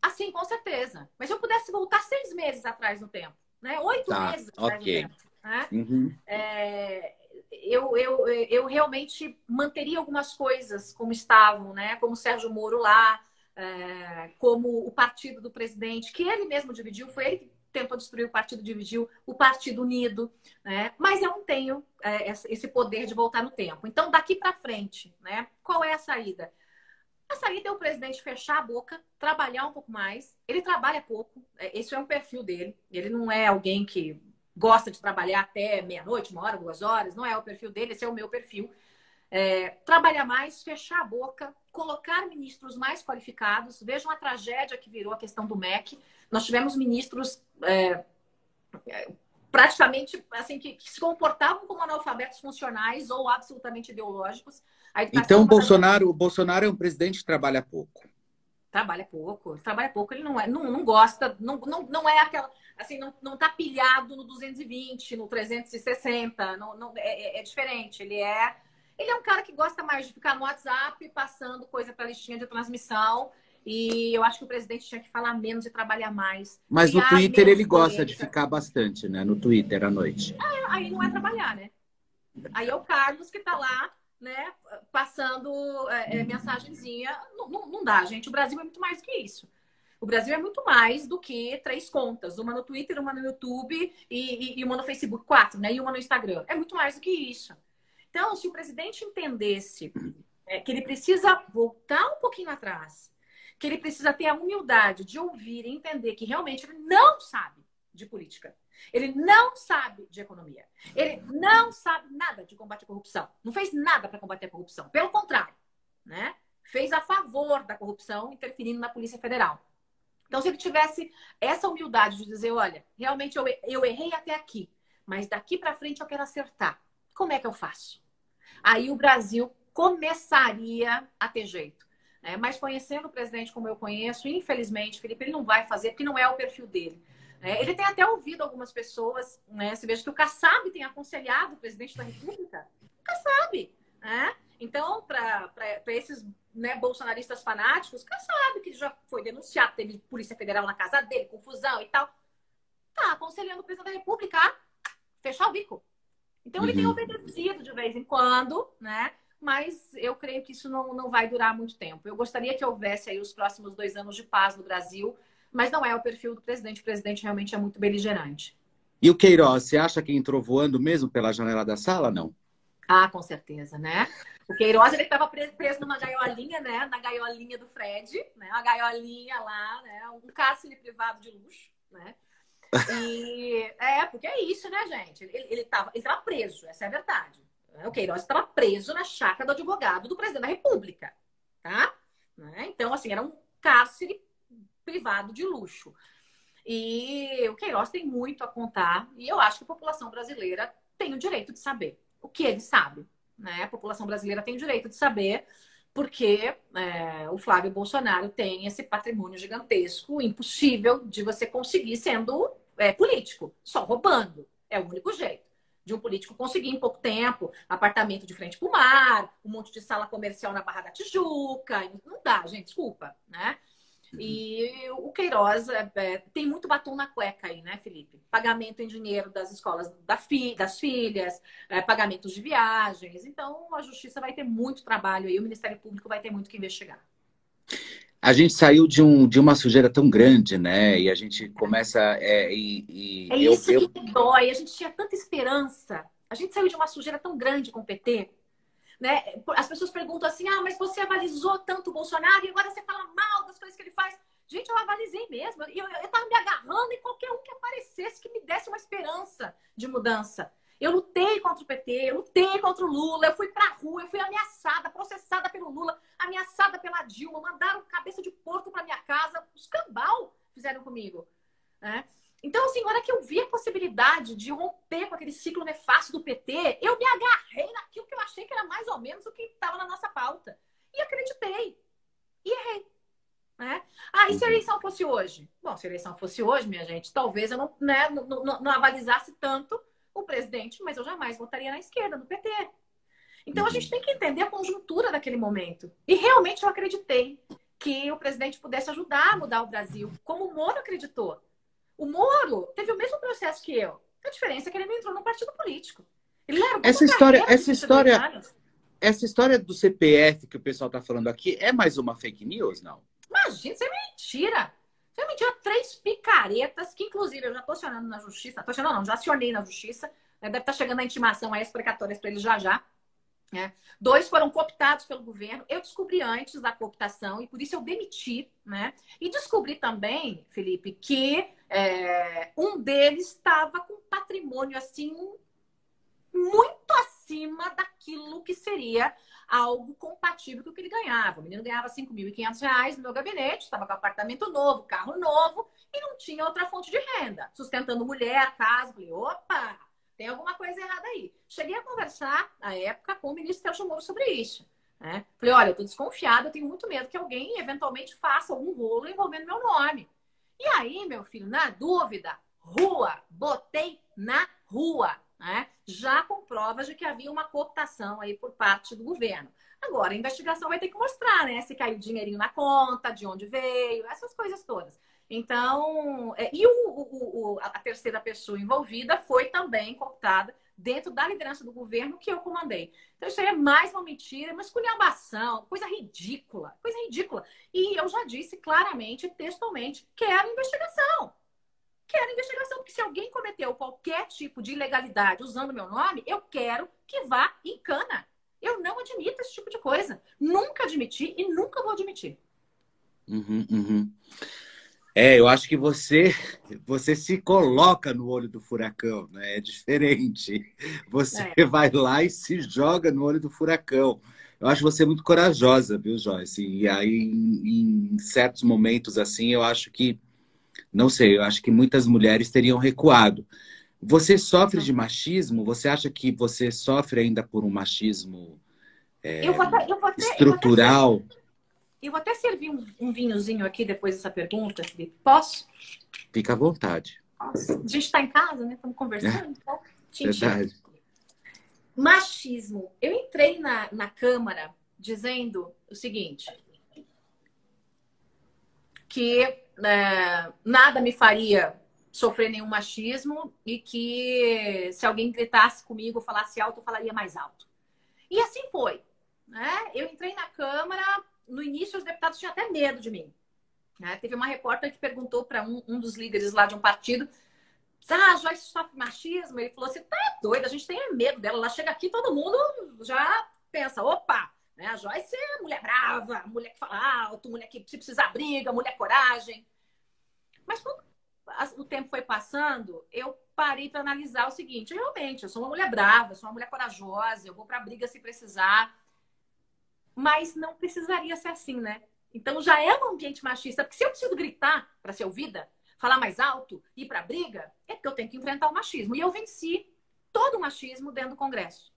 [SPEAKER 3] Assim, com certeza. Mas se eu pudesse voltar seis meses atrás no tempo, né? Oito tá, meses atrás okay. no tempo. Né? Uhum. É, eu, eu, eu realmente manteria algumas coisas como estavam, né? Como o Sérgio Moro lá, é, como o partido do presidente, que ele mesmo dividiu, foi ele tentou destruir o partido, dividiu o Partido Unido, né? Mas eu não tenho é, esse poder de voltar no tempo. Então, daqui para frente, né? Qual é a saída? A saída é o presidente fechar a boca, trabalhar um pouco mais. Ele trabalha pouco, é, esse é um perfil dele. Ele não é alguém que gosta de trabalhar até meia-noite, uma hora, duas horas. Não é o perfil dele, esse é o meu perfil. É, trabalhar mais, fechar a boca, colocar ministros mais qualificados. Vejam a tragédia que virou a questão do MEC. Nós tivemos ministros é, praticamente assim que, que, se comportavam como analfabetos funcionais ou absolutamente ideológicos.
[SPEAKER 2] Então, Bolsonaro, o Bolsonaro é um presidente que trabalha pouco.
[SPEAKER 3] Trabalha pouco, trabalha pouco. Ele não é, não, não gosta, não, não, não é aquela assim, não, não tá pilhado no 220, no 360, não, não, é, é, é diferente. Ele é ele é um cara que gosta mais de ficar no WhatsApp passando coisa para listinha de transmissão. E eu acho que o presidente tinha que falar menos e trabalhar mais.
[SPEAKER 2] Mas no Twitter ele gosta de ficar bastante, né? No Twitter à noite.
[SPEAKER 3] É, aí não é trabalhar, né? Aí é o Carlos que tá lá, né? Passando é, é, mensagenzinha. Não, não, não dá, gente. O Brasil é muito mais que isso. O Brasil é muito mais do que três contas, uma no Twitter, uma no YouTube e, e, e, uma no Facebook, quatro, né? E uma no Instagram. É muito mais do que isso. Então, se o presidente entendesse é, que ele precisa voltar um pouquinho atrás, que ele precisa ter a humildade de ouvir e entender que realmente ele não sabe de política. Ele não sabe de economia. Ele não sabe nada de combate à corrupção. Não fez nada para combater a corrupção. Pelo contrário, né? Fez a favor da corrupção, interferindo na Polícia Federal. Então, se ele tivesse essa humildade de dizer, olha, realmente eu, eu errei até aqui, mas daqui para frente eu quero acertar. Como é que eu faço? aí o Brasil começaria a ter jeito. Né? Mas conhecendo o presidente como eu conheço, infelizmente, Felipe, ele não vai fazer, porque não é o perfil dele. Né? Ele tem até ouvido algumas pessoas, né? Você veja que o Kassab tem aconselhado o presidente da República. O Kassab, né? Então, para esses né, bolsonaristas fanáticos, o Kassab, que já foi denunciado, teve Polícia Federal na casa dele, confusão e tal, tá aconselhando o presidente da República a fechar o bico. Então, ele uhum. tem obedecido de vez em quando, né? Mas eu creio que isso não, não vai durar muito tempo. Eu gostaria que houvesse aí os próximos dois anos de paz no Brasil, mas não é o perfil do presidente. O presidente realmente é muito beligerante.
[SPEAKER 2] E o Queiroz, você acha que entrou voando mesmo pela janela da sala, não?
[SPEAKER 3] Ah, com certeza, né? O Queiroz, ele estava preso numa gaiolinha, né? Na gaiolinha do Fred, né? Uma gaiolinha lá, né? Um cárcere privado de luxo, né? E é, porque é isso, né, gente? Ele, ele, tava, ele tava preso, essa é a verdade. O Queiroz estava preso na chácara do advogado do presidente da República, tá? Né? Então, assim, era um cárcere privado de luxo. E o Queiroz tem muito a contar, e eu acho que a população brasileira tem o direito de saber o que ele sabe. Né? A população brasileira tem o direito de saber porque é, o Flávio Bolsonaro tem esse patrimônio gigantesco, impossível de você conseguir sendo é, político, só roubando. É o único jeito de um político conseguir em pouco tempo apartamento de frente para o mar, um monte de sala comercial na Barra da Tijuca. Não dá, gente, desculpa, né? E o Queiroz é, é, tem muito batom na cueca aí, né, Felipe? Pagamento em dinheiro das escolas da fi, das filhas, é, pagamentos de viagens. Então, a justiça vai ter muito trabalho aí, o Ministério Público vai ter muito que investigar.
[SPEAKER 2] A gente saiu de, um, de uma sujeira tão grande, né? E a gente começa. É, e,
[SPEAKER 3] e é isso eu, que dói. A gente tinha tanta esperança. A gente saiu de uma sujeira tão grande com o PT. Né? As pessoas perguntam assim: ah, mas você avalizou tanto o Bolsonaro e agora você fala mal das coisas que ele faz. Gente, eu avalizei mesmo. Eu, eu, eu tava me agarrando em qualquer um que aparecesse, que me desse uma esperança de mudança. Eu lutei contra o PT, eu lutei contra o Lula, eu fui pra rua, eu fui ameaçada, processada pelo Lula, ameaçada pela Dilma, mandaram cabeça de porco pra minha casa, os cambal fizeram comigo. Né? Então, assim, na hora que eu vi a possibilidade de romper com aquele ciclo nefasto do PT, eu me agarrei naquilo que eu achei que era mais ou menos o que estava na nossa pauta. E acreditei. E errei. Né? Ah, e se a uhum. eleição fosse hoje? Bom, se a eleição fosse hoje, minha gente, talvez eu não, né, não, não, não avalizasse tanto o presidente, mas eu jamais votaria na esquerda, no PT. Então a gente tem que entender a conjuntura daquele momento. E realmente eu acreditei que o presidente pudesse ajudar a mudar o Brasil, como o Moro acreditou. O Moro teve o mesmo processo que eu. A diferença é que ele não entrou no partido político. Ele
[SPEAKER 2] essa história, essa história, essa história do CPF que o pessoal está falando aqui é mais uma fake news, não?
[SPEAKER 3] Imagina, isso é mentira. Você me três picaretas, que inclusive eu já estou acionando na justiça. Tô acionando, não, já acionei na justiça. Né? Deve estar tá chegando a intimação a explicatórias para eles já já. Né? Dois foram cooptados pelo governo. Eu descobri antes da cooptação e por isso eu demiti. Né? E descobri também, Felipe, que é, um deles estava com patrimônio assim muito acima daquilo que seria algo compatível com o que ele ganhava. O menino ganhava 5.500 reais no meu gabinete, estava com apartamento novo, carro novo e não tinha outra fonte de renda. Sustentando mulher, casa. Falei, opa, tem alguma coisa errada aí. Cheguei a conversar, na época, com o ministro Sérgio Moro sobre isso. Né? Falei, olha, eu estou desconfiada, eu tenho muito medo que alguém eventualmente faça algum rolo envolvendo meu nome. E aí, meu filho, na dúvida, rua, botei na rua né? já com provas de que havia uma cooptação aí por parte do governo. Agora, a investigação vai ter que mostrar, né? Se caiu dinheirinho na conta, de onde veio, essas coisas todas. Então, é, e o, o, o, a terceira pessoa envolvida foi também cooptada dentro da liderança do governo que eu comandei. Então, isso aí é mais uma mentira, uma esculhambação, coisa ridícula, coisa ridícula. E eu já disse claramente, textualmente, quero investigação quero investigação, porque se alguém cometeu qualquer tipo de ilegalidade usando meu nome, eu quero que vá em cana. Eu não admito esse tipo de coisa. Nunca admiti e nunca vou admitir.
[SPEAKER 2] Uhum, uhum. É, eu acho que você você se coloca no olho do furacão, né? É diferente. Você é. vai lá e se joga no olho do furacão. Eu acho você muito corajosa, viu, Joyce? E aí, em, em certos momentos assim, eu acho que não sei, eu acho que muitas mulheres teriam recuado. Você sofre de machismo? Você acha que você sofre ainda por um machismo é, eu vou até, eu vou até, estrutural?
[SPEAKER 3] Eu vou até, eu vou até servir um, um, vinhozinho aqui depois dessa pergunta, Felipe. Posso?
[SPEAKER 2] Fica à vontade.
[SPEAKER 3] Nossa, a gente está em casa, né? Estamos conversando. Então,
[SPEAKER 2] Verdade.
[SPEAKER 3] Machismo. Eu entrei na, na Câmara dizendo o seguinte: que é, nada me faria sofrer nenhum machismo e que se alguém gritasse comigo, falasse alto, eu falaria mais alto. E assim foi. Né? Eu entrei na Câmara, no início os deputados tinham até medo de mim. Né? Teve uma repórter que perguntou para um, um dos líderes lá de um partido ah, Joyce sofre machismo. Ele falou assim: tá doida, a gente tem medo dela. Ela chega aqui, todo mundo já pensa: opa, né? A Joyce é mulher brava, mulher que fala alto, mulher que se precisar briga, mulher coragem. Mas quando o tempo foi passando, eu parei para analisar o seguinte: realmente, eu sou uma mulher brava, sou uma mulher corajosa, eu vou para briga se precisar. Mas não precisaria ser assim, né? Então já é um ambiente machista, porque se eu preciso gritar para ser ouvida, falar mais alto, ir para briga, é porque eu tenho que enfrentar o machismo. E eu venci todo o machismo dentro do Congresso.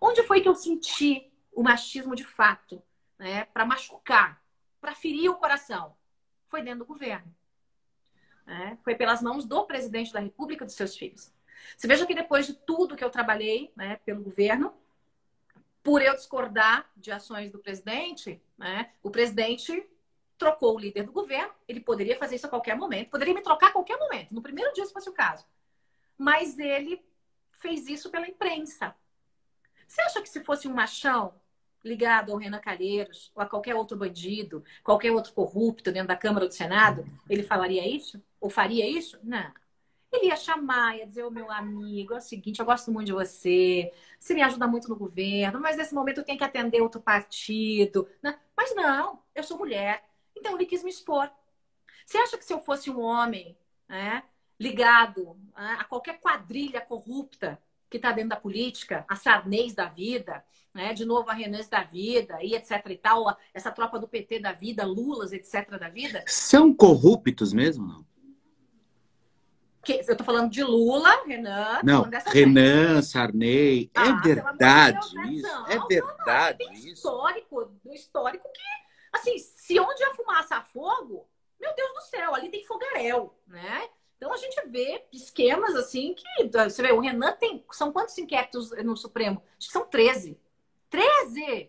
[SPEAKER 3] Onde foi que eu senti o machismo de fato, né, para machucar, para ferir o coração, foi dentro do governo. Né? Foi pelas mãos do presidente da República dos seus filhos. Você veja que depois de tudo que eu trabalhei né, pelo governo, por eu discordar de ações do presidente, né, o presidente trocou o líder do governo, ele poderia fazer isso a qualquer momento, poderia me trocar a qualquer momento, no primeiro dia, se fosse o caso. Mas ele fez isso pela imprensa. Você acha que se fosse um machão ligado ao Renan Calheiros ou a qualquer outro bandido, qualquer outro corrupto dentro da Câmara ou do Senado, ele falaria isso? Ou faria isso? Não. Ele ia chamar, ia dizer, ô oh, meu amigo, é o seguinte, eu gosto muito de você, você me ajuda muito no governo, mas nesse momento eu tenho que atender outro partido. Né? Mas não, eu sou mulher, então ele quis me expor. Você acha que se eu fosse um homem né, ligado né, a qualquer quadrilha corrupta que está dentro da política, a Sarnez da vida, né, de novo a Renans da vida, e etc e tal, essa tropa do PT da vida, Lulas, etc da vida...
[SPEAKER 2] São corruptos mesmo, não?
[SPEAKER 3] Que, eu tô falando de Lula, Renan.
[SPEAKER 2] Não, Renan, gente. Sarney. É ah, é verdade Deus, né, isso. Não, é verdade não, não.
[SPEAKER 3] isso. Histórico, do histórico que, assim, se onde a fumaça a fogo, meu Deus do céu, ali tem fogaréu, né? Então a gente vê esquemas assim que. Você vê, o Renan tem. São quantos inquéritos no Supremo? Acho que são 13. 13!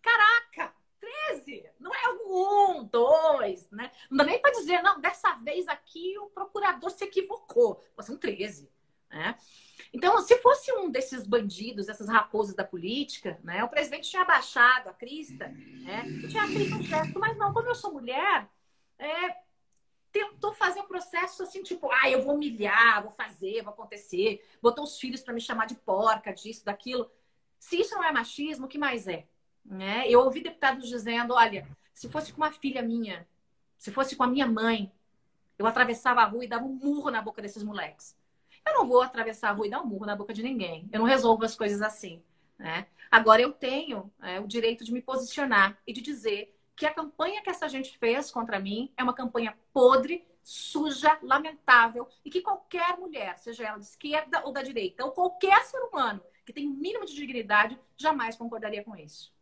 [SPEAKER 3] Caraca! 13! Não é um, dois, né? Não dá nem para dizer, não, dessa vez aqui o procurador se equivocou. Pô, são 13. Né? Então, se fosse um desses bandidos, essas raposas da política, né? O presidente tinha baixado a crista, né? E tinha feito um gesto, mas não, como eu sou mulher, é, tentou fazer um processo assim, tipo, ah, eu vou humilhar, vou fazer, vou acontecer, botou os filhos para me chamar de porca, disso, daquilo. Se isso não é machismo, o que mais é? Né? Eu ouvi deputados dizendo: olha, se fosse com uma filha minha, se fosse com a minha mãe, eu atravessava a rua e dava um murro na boca desses moleques. Eu não vou atravessar a rua e dar um murro na boca de ninguém. Eu não resolvo as coisas assim. Né? Agora, eu tenho é, o direito de me posicionar e de dizer que a campanha que essa gente fez contra mim é uma campanha podre, suja, lamentável e que qualquer mulher, seja ela de esquerda ou da direita, ou qualquer ser humano que tem um mínimo de dignidade, jamais concordaria com isso.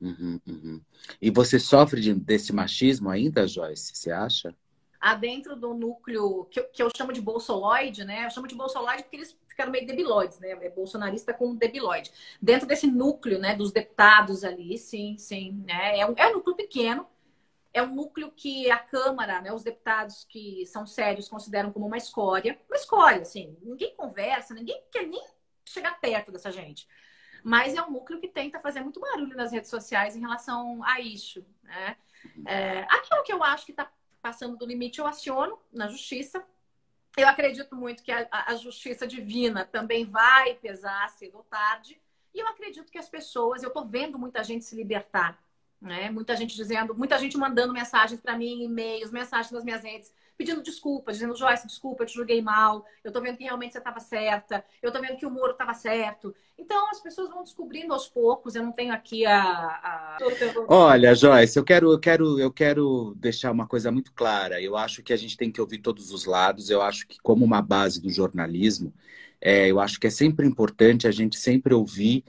[SPEAKER 2] Uhum, uhum. E você sofre de, desse machismo ainda, Joyce? Você acha?
[SPEAKER 3] Há dentro do núcleo que eu, que eu chamo de bolsoloide, né? Eu chamo de bolsoloide porque eles ficaram meio debilóides, né? É bolsonarista com debilóide. Dentro desse núcleo, né, dos deputados ali, sim, sim, né? É um, é um núcleo pequeno, é um núcleo que a Câmara, né, os deputados que são sérios consideram como uma escória. Uma escória, assim, ninguém conversa, ninguém quer nem chegar perto dessa gente. Mas é um núcleo que tenta fazer muito barulho nas redes sociais em relação a isso. Né? É, aquilo que eu acho que está passando do limite, eu aciono na justiça. Eu acredito muito que a, a justiça divina também vai pesar cedo ou tarde. E eu acredito que as pessoas, eu estou vendo muita gente se libertar. Né? Muita gente dizendo, muita gente mandando mensagens para mim, e-mails, mensagens nas minhas redes pedindo desculpas, dizendo, Joyce, desculpa, eu te julguei mal, eu tô vendo que realmente você estava certa, eu tô vendo que o Moro estava certo. Então as pessoas vão descobrindo aos poucos, eu não tenho aqui a. a...
[SPEAKER 2] Olha, Joyce, eu quero, eu quero, eu quero deixar uma coisa muito clara. Eu acho que a gente tem que ouvir todos os lados, eu acho que, como uma base do jornalismo, é, eu acho que é sempre importante a gente sempre ouvir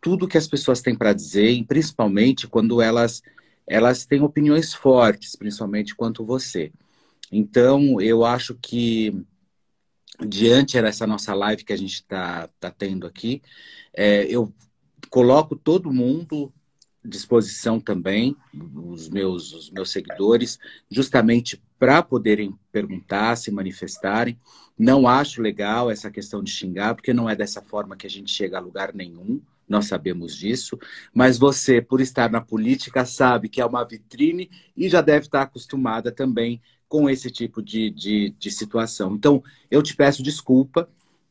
[SPEAKER 2] tudo que as pessoas têm para dizer, principalmente quando elas, elas têm opiniões fortes, principalmente quanto você. Então, eu acho que, diante dessa nossa live que a gente está tá tendo aqui, é, eu coloco todo mundo à disposição também, os meus, os meus seguidores, justamente para poderem perguntar, se manifestarem. Não acho legal essa questão de xingar, porque não é dessa forma que a gente chega a lugar nenhum nós sabemos disso, mas você, por estar na política, sabe que é uma vitrine e já deve estar acostumada também com esse tipo de, de, de situação. Então, eu te peço desculpa,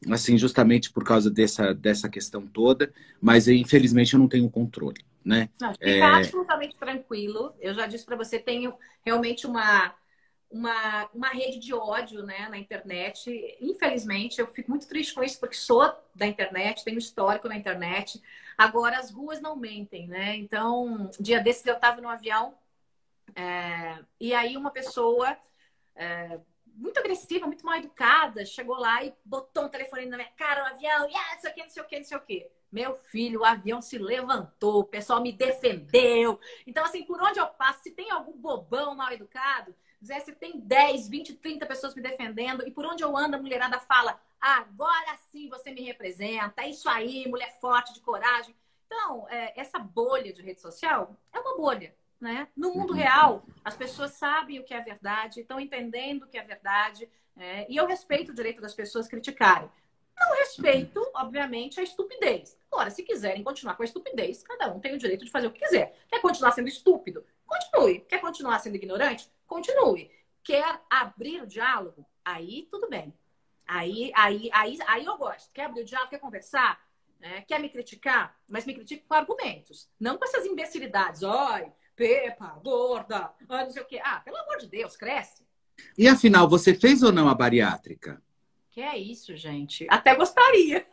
[SPEAKER 2] assim, justamente por causa dessa, dessa questão toda, mas infelizmente eu não tenho controle, né?
[SPEAKER 3] Não, fica é... absolutamente tranquilo. Eu já disse para você, tenho realmente uma, uma, uma rede de ódio né, na internet. Infelizmente, eu fico muito triste com isso, porque sou da internet, tenho histórico na internet. Agora, as ruas não mentem, né? Então, dia desses eu estava no avião é, e aí uma pessoa é, muito agressiva, muito mal educada, chegou lá e botou um telefone na minha cara, o um avião, yeah, não sei o que, não sei o que, não sei o que. Meu filho, o avião se levantou, o pessoal me defendeu. Então, assim, por onde eu passo, se tem algum bobão mal educado, Zé, se tem 10, 20, 30 pessoas me defendendo, e por onde eu ando, a mulherada fala: agora sim você me representa, é isso aí, mulher forte, de coragem. Então, é, essa bolha de rede social é uma bolha. né? No mundo uhum. real, as pessoas sabem o que é verdade, estão entendendo o que é verdade, é, e eu respeito o direito das pessoas criticarem. Não respeito, obviamente, a estupidez. Agora, se quiserem continuar com a estupidez, cada um tem o direito de fazer o que quiser. Quer continuar sendo estúpido? Continue. Quer continuar sendo ignorante? Continue. Quer abrir o diálogo? Aí tudo bem. Aí, aí, aí, aí eu gosto. Quer abrir o diálogo? Quer conversar? É, quer me criticar? Mas me critique com argumentos. Não com essas imbecilidades. Oi, Pepa, gorda, não sei o quê. Ah, pelo amor de Deus, cresce.
[SPEAKER 2] E afinal, você fez ou não a bariátrica?
[SPEAKER 3] Que é isso, gente? Até gostaria.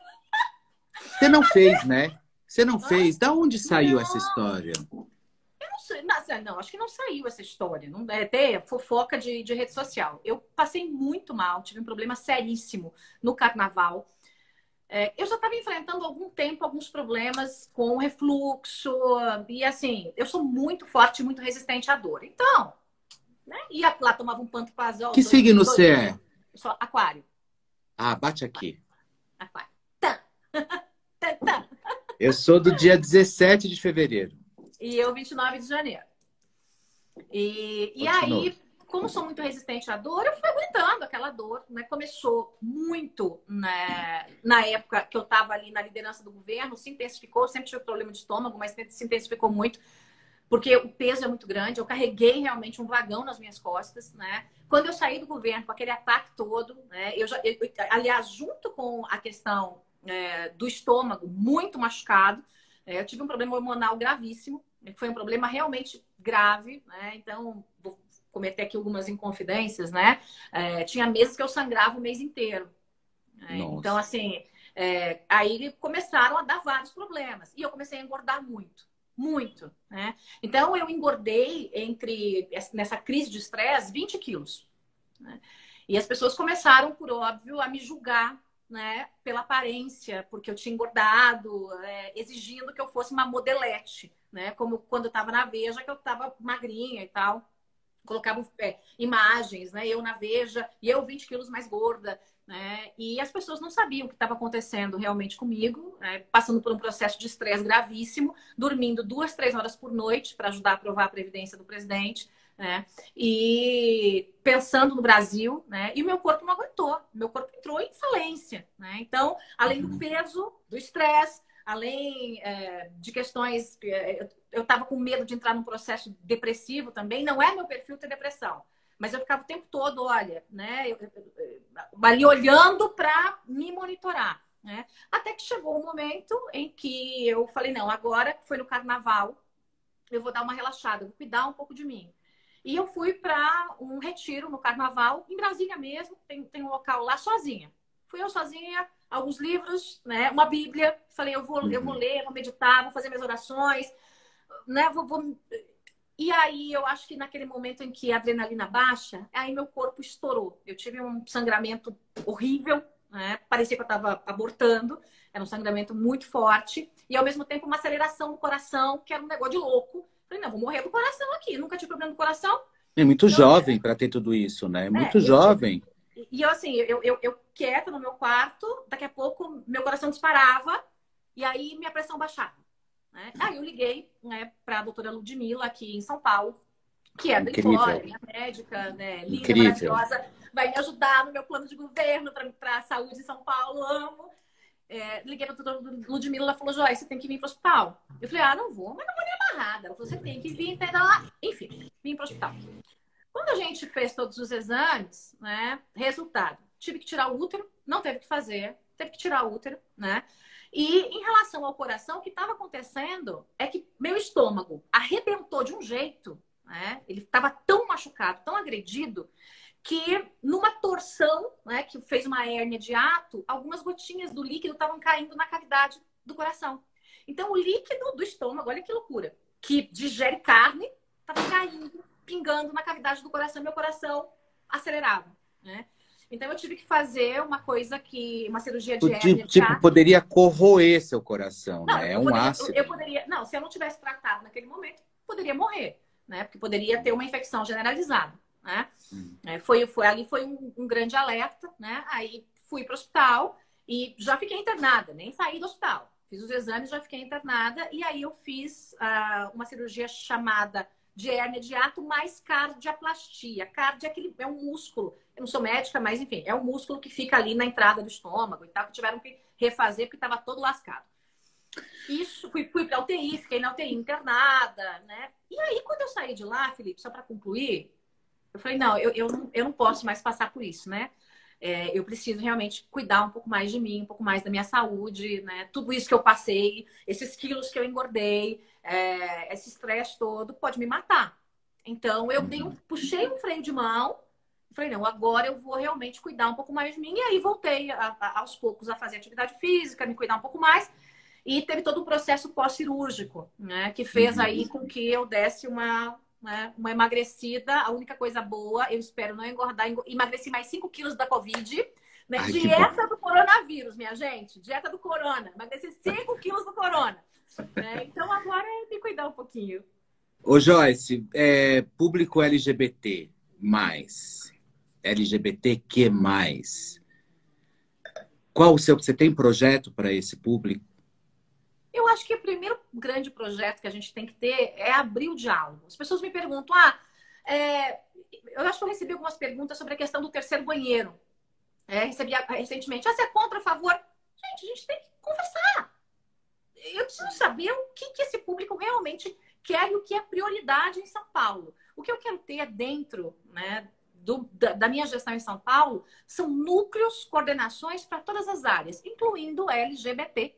[SPEAKER 2] Você não fez, né? Você não fez. Da onde saiu não. essa história?
[SPEAKER 3] Eu não sei. Não, não, acho que não saiu essa história. Não é até fofoca de, de rede social. Eu passei muito mal, tive um problema seríssimo no carnaval. É, eu já estava enfrentando há algum tempo alguns problemas com refluxo. E assim, eu sou muito forte, muito resistente à dor. Então, né? Ia lá, tomava um pantoprazol.
[SPEAKER 2] Que signo você é?
[SPEAKER 3] Eu sou aquário.
[SPEAKER 2] Ah, bate aqui.
[SPEAKER 3] Aquário. Tá. tá, tá.
[SPEAKER 2] Eu sou do dia 17 de fevereiro.
[SPEAKER 3] E eu, 29 de janeiro. E, e aí, como sou muito resistente à dor, eu fui aguentando aquela dor. Né? Começou muito né? na época que eu estava ali na liderança do governo, se intensificou, sempre tive problema de estômago, mas se intensificou muito porque o peso é muito grande. Eu carreguei realmente um vagão nas minhas costas, né? Quando eu saí do governo com aquele ataque todo, né? Eu já, eu, aliás, junto com a questão é, do estômago muito machucado, eu tive um problema hormonal gravíssimo, que foi um problema realmente grave, né? Então, vou cometer aqui algumas inconfidências, né? É, tinha meses que eu sangrava o mês inteiro. Né? Então, assim, é, aí começaram a dar vários problemas. E eu comecei a engordar muito muito, né? Então eu engordei entre nessa crise de estresse 20 quilos. Né? E as pessoas começaram, por óbvio, a me julgar, né? Pela aparência, porque eu tinha engordado, é, exigindo que eu fosse uma modelete, né? Como quando eu estava na Veja, que eu estava magrinha e tal. Colocavam é, imagens, né? Eu na Veja e eu 20 quilos mais gorda. Né? E as pessoas não sabiam o que estava acontecendo realmente comigo, né? passando por um processo de estresse gravíssimo, dormindo duas, três horas por noite para ajudar a aprovar a previdência do presidente, né? E pensando no Brasil, né? E o meu corpo não aguentou, meu corpo entrou em falência, né? Então, além do uhum. peso, do estresse, além é, de questões, é, eu estava com medo de entrar num processo depressivo também. Não é meu perfil ter depressão. Mas eu ficava o tempo todo, olha, né, eu, eu, eu, ali olhando para me monitorar. Né? Até que chegou um momento em que eu falei, não, agora foi no carnaval, eu vou dar uma relaxada, vou cuidar um pouco de mim. E eu fui para um retiro no carnaval, em Brasília mesmo, tem, tem um local lá sozinha. Fui eu sozinha, alguns livros, né, uma Bíblia. Falei, eu vou, uhum. eu vou uhum. ler, vou meditar, vou fazer minhas orações, né, vou, vou e aí eu acho que naquele momento em que a adrenalina baixa, aí meu corpo estourou. Eu tive um sangramento horrível, né? parecia que eu estava abortando, era um sangramento muito forte, e ao mesmo tempo uma aceleração do coração, que era um negócio de louco. Falei, não, vou morrer do coração aqui, nunca tive problema do coração.
[SPEAKER 2] É muito então, jovem para ter tudo isso, né? É muito é, jovem.
[SPEAKER 3] Eu, e eu, assim, eu, eu, eu quieta no meu quarto, daqui a pouco meu coração disparava, e aí minha pressão baixava. Né? Aí eu liguei né, para a doutora Ludmilla aqui em São Paulo, que é do Fora, minha médica, né, linda, Incrível. maravilhosa, vai me ajudar no meu plano de governo para a saúde em São Paulo, amo. É, liguei para doutora Ludmilla, ela falou, Joyce, você tem que vir para o hospital. Eu falei, ah, não vou, mas não vou nem amarrada. Ela falou, você tem que vir, entenda lá. Enfim, vim para o hospital. Quando a gente fez todos os exames, né, resultado, tive que tirar o útero, não teve que fazer, teve que tirar o útero, né? E em relação ao coração, o que estava acontecendo é que meu estômago arrebentou de um jeito, né? Ele estava tão machucado, tão agredido, que numa torção, né, que fez uma hérnia de ato, algumas gotinhas do líquido estavam caindo na cavidade do coração. Então, o líquido do estômago, olha que loucura, que digere carne, estava caindo, pingando na cavidade do coração, meu coração acelerava, né? Então eu tive que fazer uma coisa que. uma cirurgia de
[SPEAKER 2] tipo, tipo poderia corroer seu coração, não, né? É um
[SPEAKER 3] poderia,
[SPEAKER 2] ácido.
[SPEAKER 3] Eu, eu poderia. Não, se eu não tivesse tratado naquele momento, poderia morrer, né? Porque poderia ter uma infecção generalizada. Né? Hum. É, foi, foi, ali foi um, um, grande alerta, né? Aí fui para o hospital e já fiquei internada, nem saí do hospital. Fiz os exames, já fiquei internada, e aí eu fiz uh, uma cirurgia chamada de hérnia de ato mais cardiaplastia. Cardia é, aquele, é um músculo. Eu não sou médica, mas enfim, é um músculo que fica ali na entrada do estômago e tal, que tiveram que refazer porque estava todo lascado. Isso, fui, fui para UTI, fiquei na UTI internada, né? E aí, quando eu saí de lá, Felipe, só para concluir, eu falei, não, eu, eu, não, eu não posso mais passar por isso, né? É, eu preciso realmente cuidar um pouco mais de mim, um pouco mais da minha saúde, né? Tudo isso que eu passei, esses quilos que eu engordei, é, esse estresse todo pode me matar. Então eu dei um, puxei um freio de mão, falei, não, agora eu vou realmente cuidar um pouco mais de mim. E aí voltei a, a, aos poucos a fazer atividade física, me cuidar um pouco mais. E teve todo o processo pós-cirúrgico, né? Que fez aí uhum. com que eu desse uma, né, uma emagrecida. A única coisa boa, eu espero não engordar, emagreci mais 5 quilos da Covid. Né? Ai, dieta do coronavírus, minha gente. Dieta do corona. Emagreci 5 quilos do corona. Né? Então agora é me cuidar um pouquinho.
[SPEAKER 2] Ô Joyce, é, público LGBT mais, LGBTQ mais. Qual o seu? Você tem projeto para esse público?
[SPEAKER 3] Eu acho que o primeiro grande projeto que a gente tem que ter é abrir o diálogo. As pessoas me perguntam, ah, é... eu acho que eu recebi algumas perguntas sobre a questão do terceiro banheiro. É, recebi recentemente, ah, você é contra, a favor? Gente, a gente tem que conversar. Eu preciso saber o que, que esse público realmente quer e o que é prioridade em São Paulo. O que eu quero ter dentro né, do, da, da, minha gestão em São Paulo são núcleos, coordenações para todas as áreas, incluindo LGBT.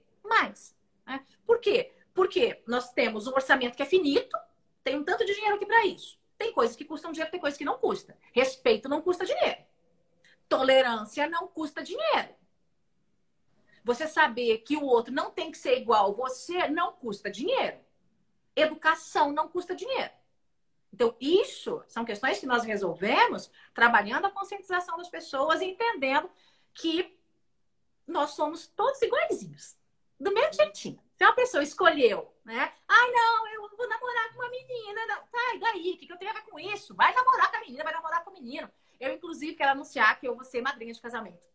[SPEAKER 3] Né? Por quê? Porque nós temos um orçamento que é finito, tem um tanto de dinheiro aqui para isso. Tem coisas que custam dinheiro, tem coisas que não custam. Respeito não custa dinheiro. Tolerância não custa dinheiro. Você saber que o outro não tem que ser igual você não custa dinheiro. Educação não custa dinheiro. Então, isso são questões que nós resolvemos trabalhando a conscientização das pessoas e entendendo que nós somos todos iguaizinhos do mesmo jeitinho. Se uma pessoa escolheu, né? Ai, não, eu vou namorar com uma menina. Tá, e daí? O que, eu tenho a ver com isso? Vai namorar com a menina, vai namorar com o menino. Eu, inclusive, quero anunciar que eu vou ser madrinha de casamento.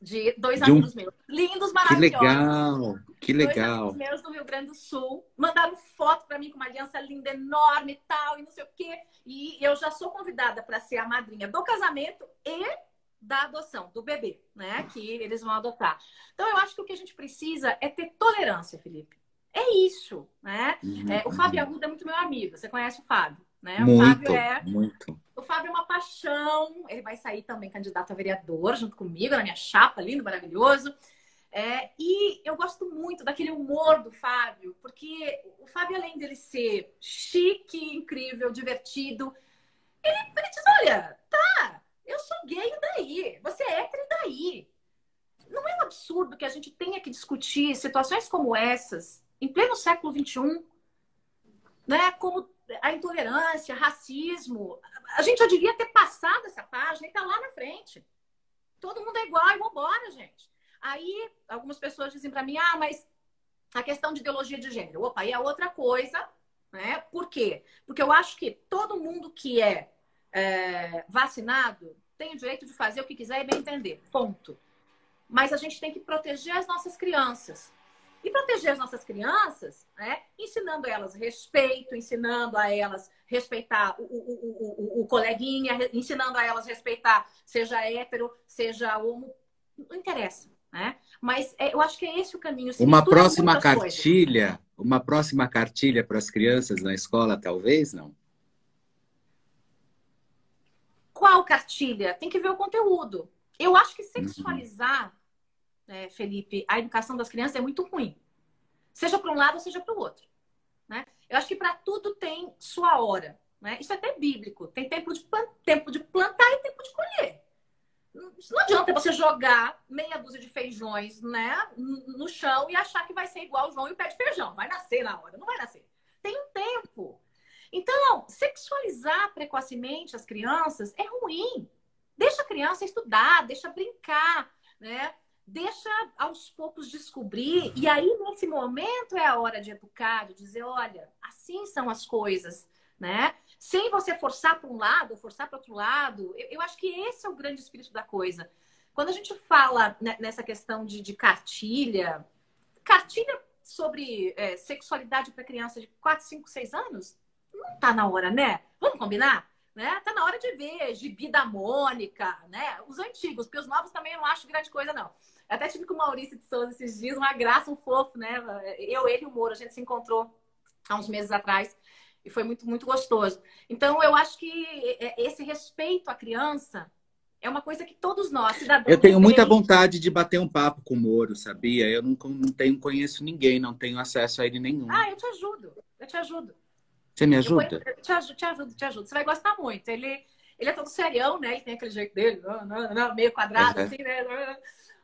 [SPEAKER 3] De dois de amigos um... meus. Lindos, maravilhosos.
[SPEAKER 2] Que legal, que legal.
[SPEAKER 3] Dois meus do Rio Grande do Sul. Mandaram foto para mim com uma aliança linda, enorme e tal, e não sei o quê. E eu já sou convidada para ser a madrinha do casamento e da adoção, do bebê, né? Que eles vão adotar. Então, eu acho que o que a gente precisa é ter tolerância, Felipe. É isso, né? Uhum. É, o Fábio Arruda é muito meu amigo. Você conhece o Fábio, né?
[SPEAKER 2] Muito,
[SPEAKER 3] o
[SPEAKER 2] Fábio é... muito.
[SPEAKER 3] O Fábio é uma paixão. Ele vai sair também candidato a vereador junto comigo, na minha chapa, lindo, maravilhoso. É, e eu gosto muito daquele humor do Fábio, porque o Fábio, além dele ser chique, incrível, divertido, ele, ele diz: olha, tá, eu sou gay daí? Você é hétero daí? Não é um absurdo que a gente tenha que discutir situações como essas em pleno século XXI, né? Como a intolerância, racismo. A gente já devia ter passado essa página e tá lá na frente. Todo mundo é igual e vambora, gente. Aí algumas pessoas dizem para mim: ah, mas a questão de ideologia de gênero. Opa, aí é outra coisa, né? Por quê? Porque eu acho que todo mundo que é, é vacinado tem o direito de fazer o que quiser e bem entender. Ponto. Mas a gente tem que proteger as nossas crianças. E proteger as nossas crianças, né? ensinando elas respeito, ensinando a elas respeitar o, o, o, o, coleguinha, ensinando a elas respeitar, seja hétero, seja homo, não interessa. Né? Mas é, eu acho que é esse o caminho.
[SPEAKER 2] Se uma próxima cartilha, coisas. uma próxima cartilha para as crianças na escola, talvez, não?
[SPEAKER 3] Qual cartilha? Tem que ver o conteúdo. Eu acho que sexualizar, uhum. é, Felipe, a educação das crianças é muito ruim. Seja para um lado, seja para o outro. Né? Eu acho que para tudo tem sua hora. Né? Isso é até bíblico. Tem tempo de, tempo de plantar e tempo de colher. Não adianta você jogar meia dúzia de feijões né, no chão e achar que vai ser igual o João e o pé de feijão. Vai nascer na hora. Não vai nascer. Então, sexualizar precocemente as crianças é ruim. Deixa a criança estudar, deixa brincar, né? Deixa aos poucos descobrir. E aí, nesse momento, é a hora de educar, de dizer: olha, assim são as coisas, né? Sem você forçar para um lado, forçar para outro lado. Eu, eu, acho que esse é o grande espírito da coisa. Quando a gente fala nessa questão de, de cartilha, cartilha sobre é, sexualidade para criança de 4, 5, 6 anos, não tá na hora, né? Vamos combinar? Né? Tá na hora de ver Gibi da Mônica, né? Os antigos, porque os novos também eu não acho grande coisa, não. Eu até tive com o Maurício de Souza esses dias, uma graça, um fofo, né? Eu, ele e o Moro, a gente se encontrou há uns meses atrás e foi muito, muito gostoso. Então, eu acho que esse respeito à criança é uma coisa que todos nós, cidadãos.
[SPEAKER 2] Eu tenho muita vontade de bater um papo com o Moro, sabia? Eu não, não tenho, conheço ninguém, não tenho acesso a ele nenhum.
[SPEAKER 3] Ah, eu te ajudo. Eu te ajudo.
[SPEAKER 2] Você me ajuda?
[SPEAKER 3] Eu, te ajudo, te ajudo, te ajudo. Você vai gostar muito. Ele, ele é todo serião, né? Ele tem aquele jeito dele, meio quadrado, uhum. assim, né?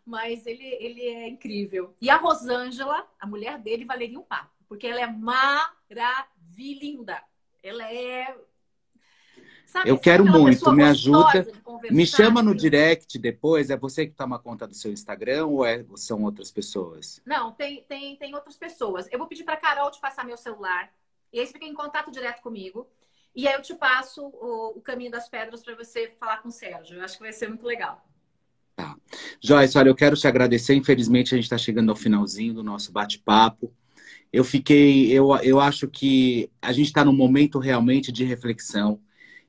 [SPEAKER 3] Mas ele, ele é incrível. E a Rosângela, a mulher dele, valeria um papo, porque ela é maravilhosa. Ela é
[SPEAKER 2] Sabe, eu quero muito, me ajuda. me chama no direct depois. É você que toma conta do seu Instagram ou é, são outras pessoas?
[SPEAKER 3] Não, tem, tem, tem outras pessoas. Eu vou pedir para Carol te passar meu celular. E aí você fica em contato direto comigo. E aí eu te passo o, o caminho das pedras para você falar com o Sérgio. Eu acho que vai ser muito legal.
[SPEAKER 2] Tá. Joyce, olha, eu quero te agradecer. Infelizmente, a gente está chegando ao finalzinho do nosso bate-papo. Eu fiquei, eu, eu acho que a gente está num momento realmente de reflexão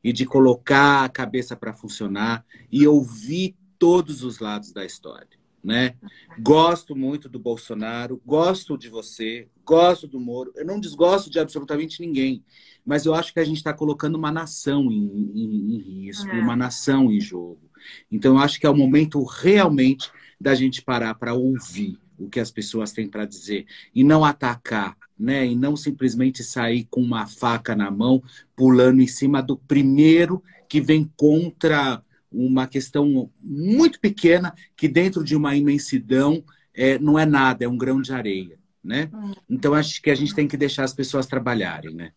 [SPEAKER 2] e de colocar a cabeça para funcionar e ouvir todos os lados da história. Né? Gosto muito do Bolsonaro, gosto de você, gosto do Moro. Eu não desgosto de absolutamente ninguém, mas eu acho que a gente está colocando uma nação em, em, em risco, é. uma nação em jogo. Então, eu acho que é o momento realmente da gente parar para ouvir o que as pessoas têm para dizer e não atacar, né? E não simplesmente sair com uma faca na mão, pulando em cima do primeiro que vem contra uma questão muito pequena que dentro de uma imensidão é, não é nada, é um grão de areia, né? Então acho que a gente tem que deixar as pessoas trabalharem, né?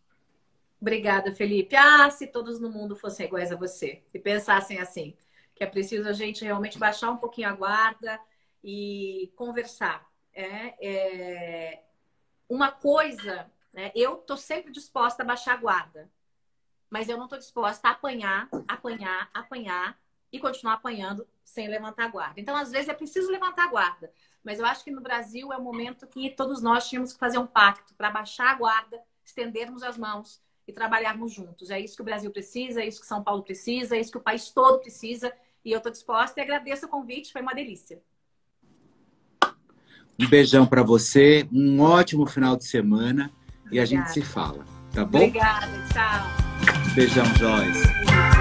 [SPEAKER 3] Obrigada, Felipe. Ah, se todos no mundo fossem iguais a você e pensassem assim, que é preciso a gente realmente baixar um pouquinho a guarda, e conversar. É, é uma coisa, né, eu estou sempre disposta a baixar a guarda, mas eu não estou disposta a apanhar, apanhar, apanhar e continuar apanhando sem levantar a guarda. Então, às vezes, é preciso levantar a guarda. Mas eu acho que no Brasil é o momento que todos nós tínhamos que fazer um pacto para baixar a guarda, estendermos as mãos e trabalharmos juntos. É isso que o Brasil precisa, é isso que São Paulo precisa, é isso que o país todo precisa. E eu estou disposta e agradeço o convite, foi uma delícia.
[SPEAKER 2] Um beijão para você, um ótimo final de semana Obrigada. e a gente se fala, tá bom?
[SPEAKER 3] Obrigada, tchau.
[SPEAKER 2] Beijão, Joyce.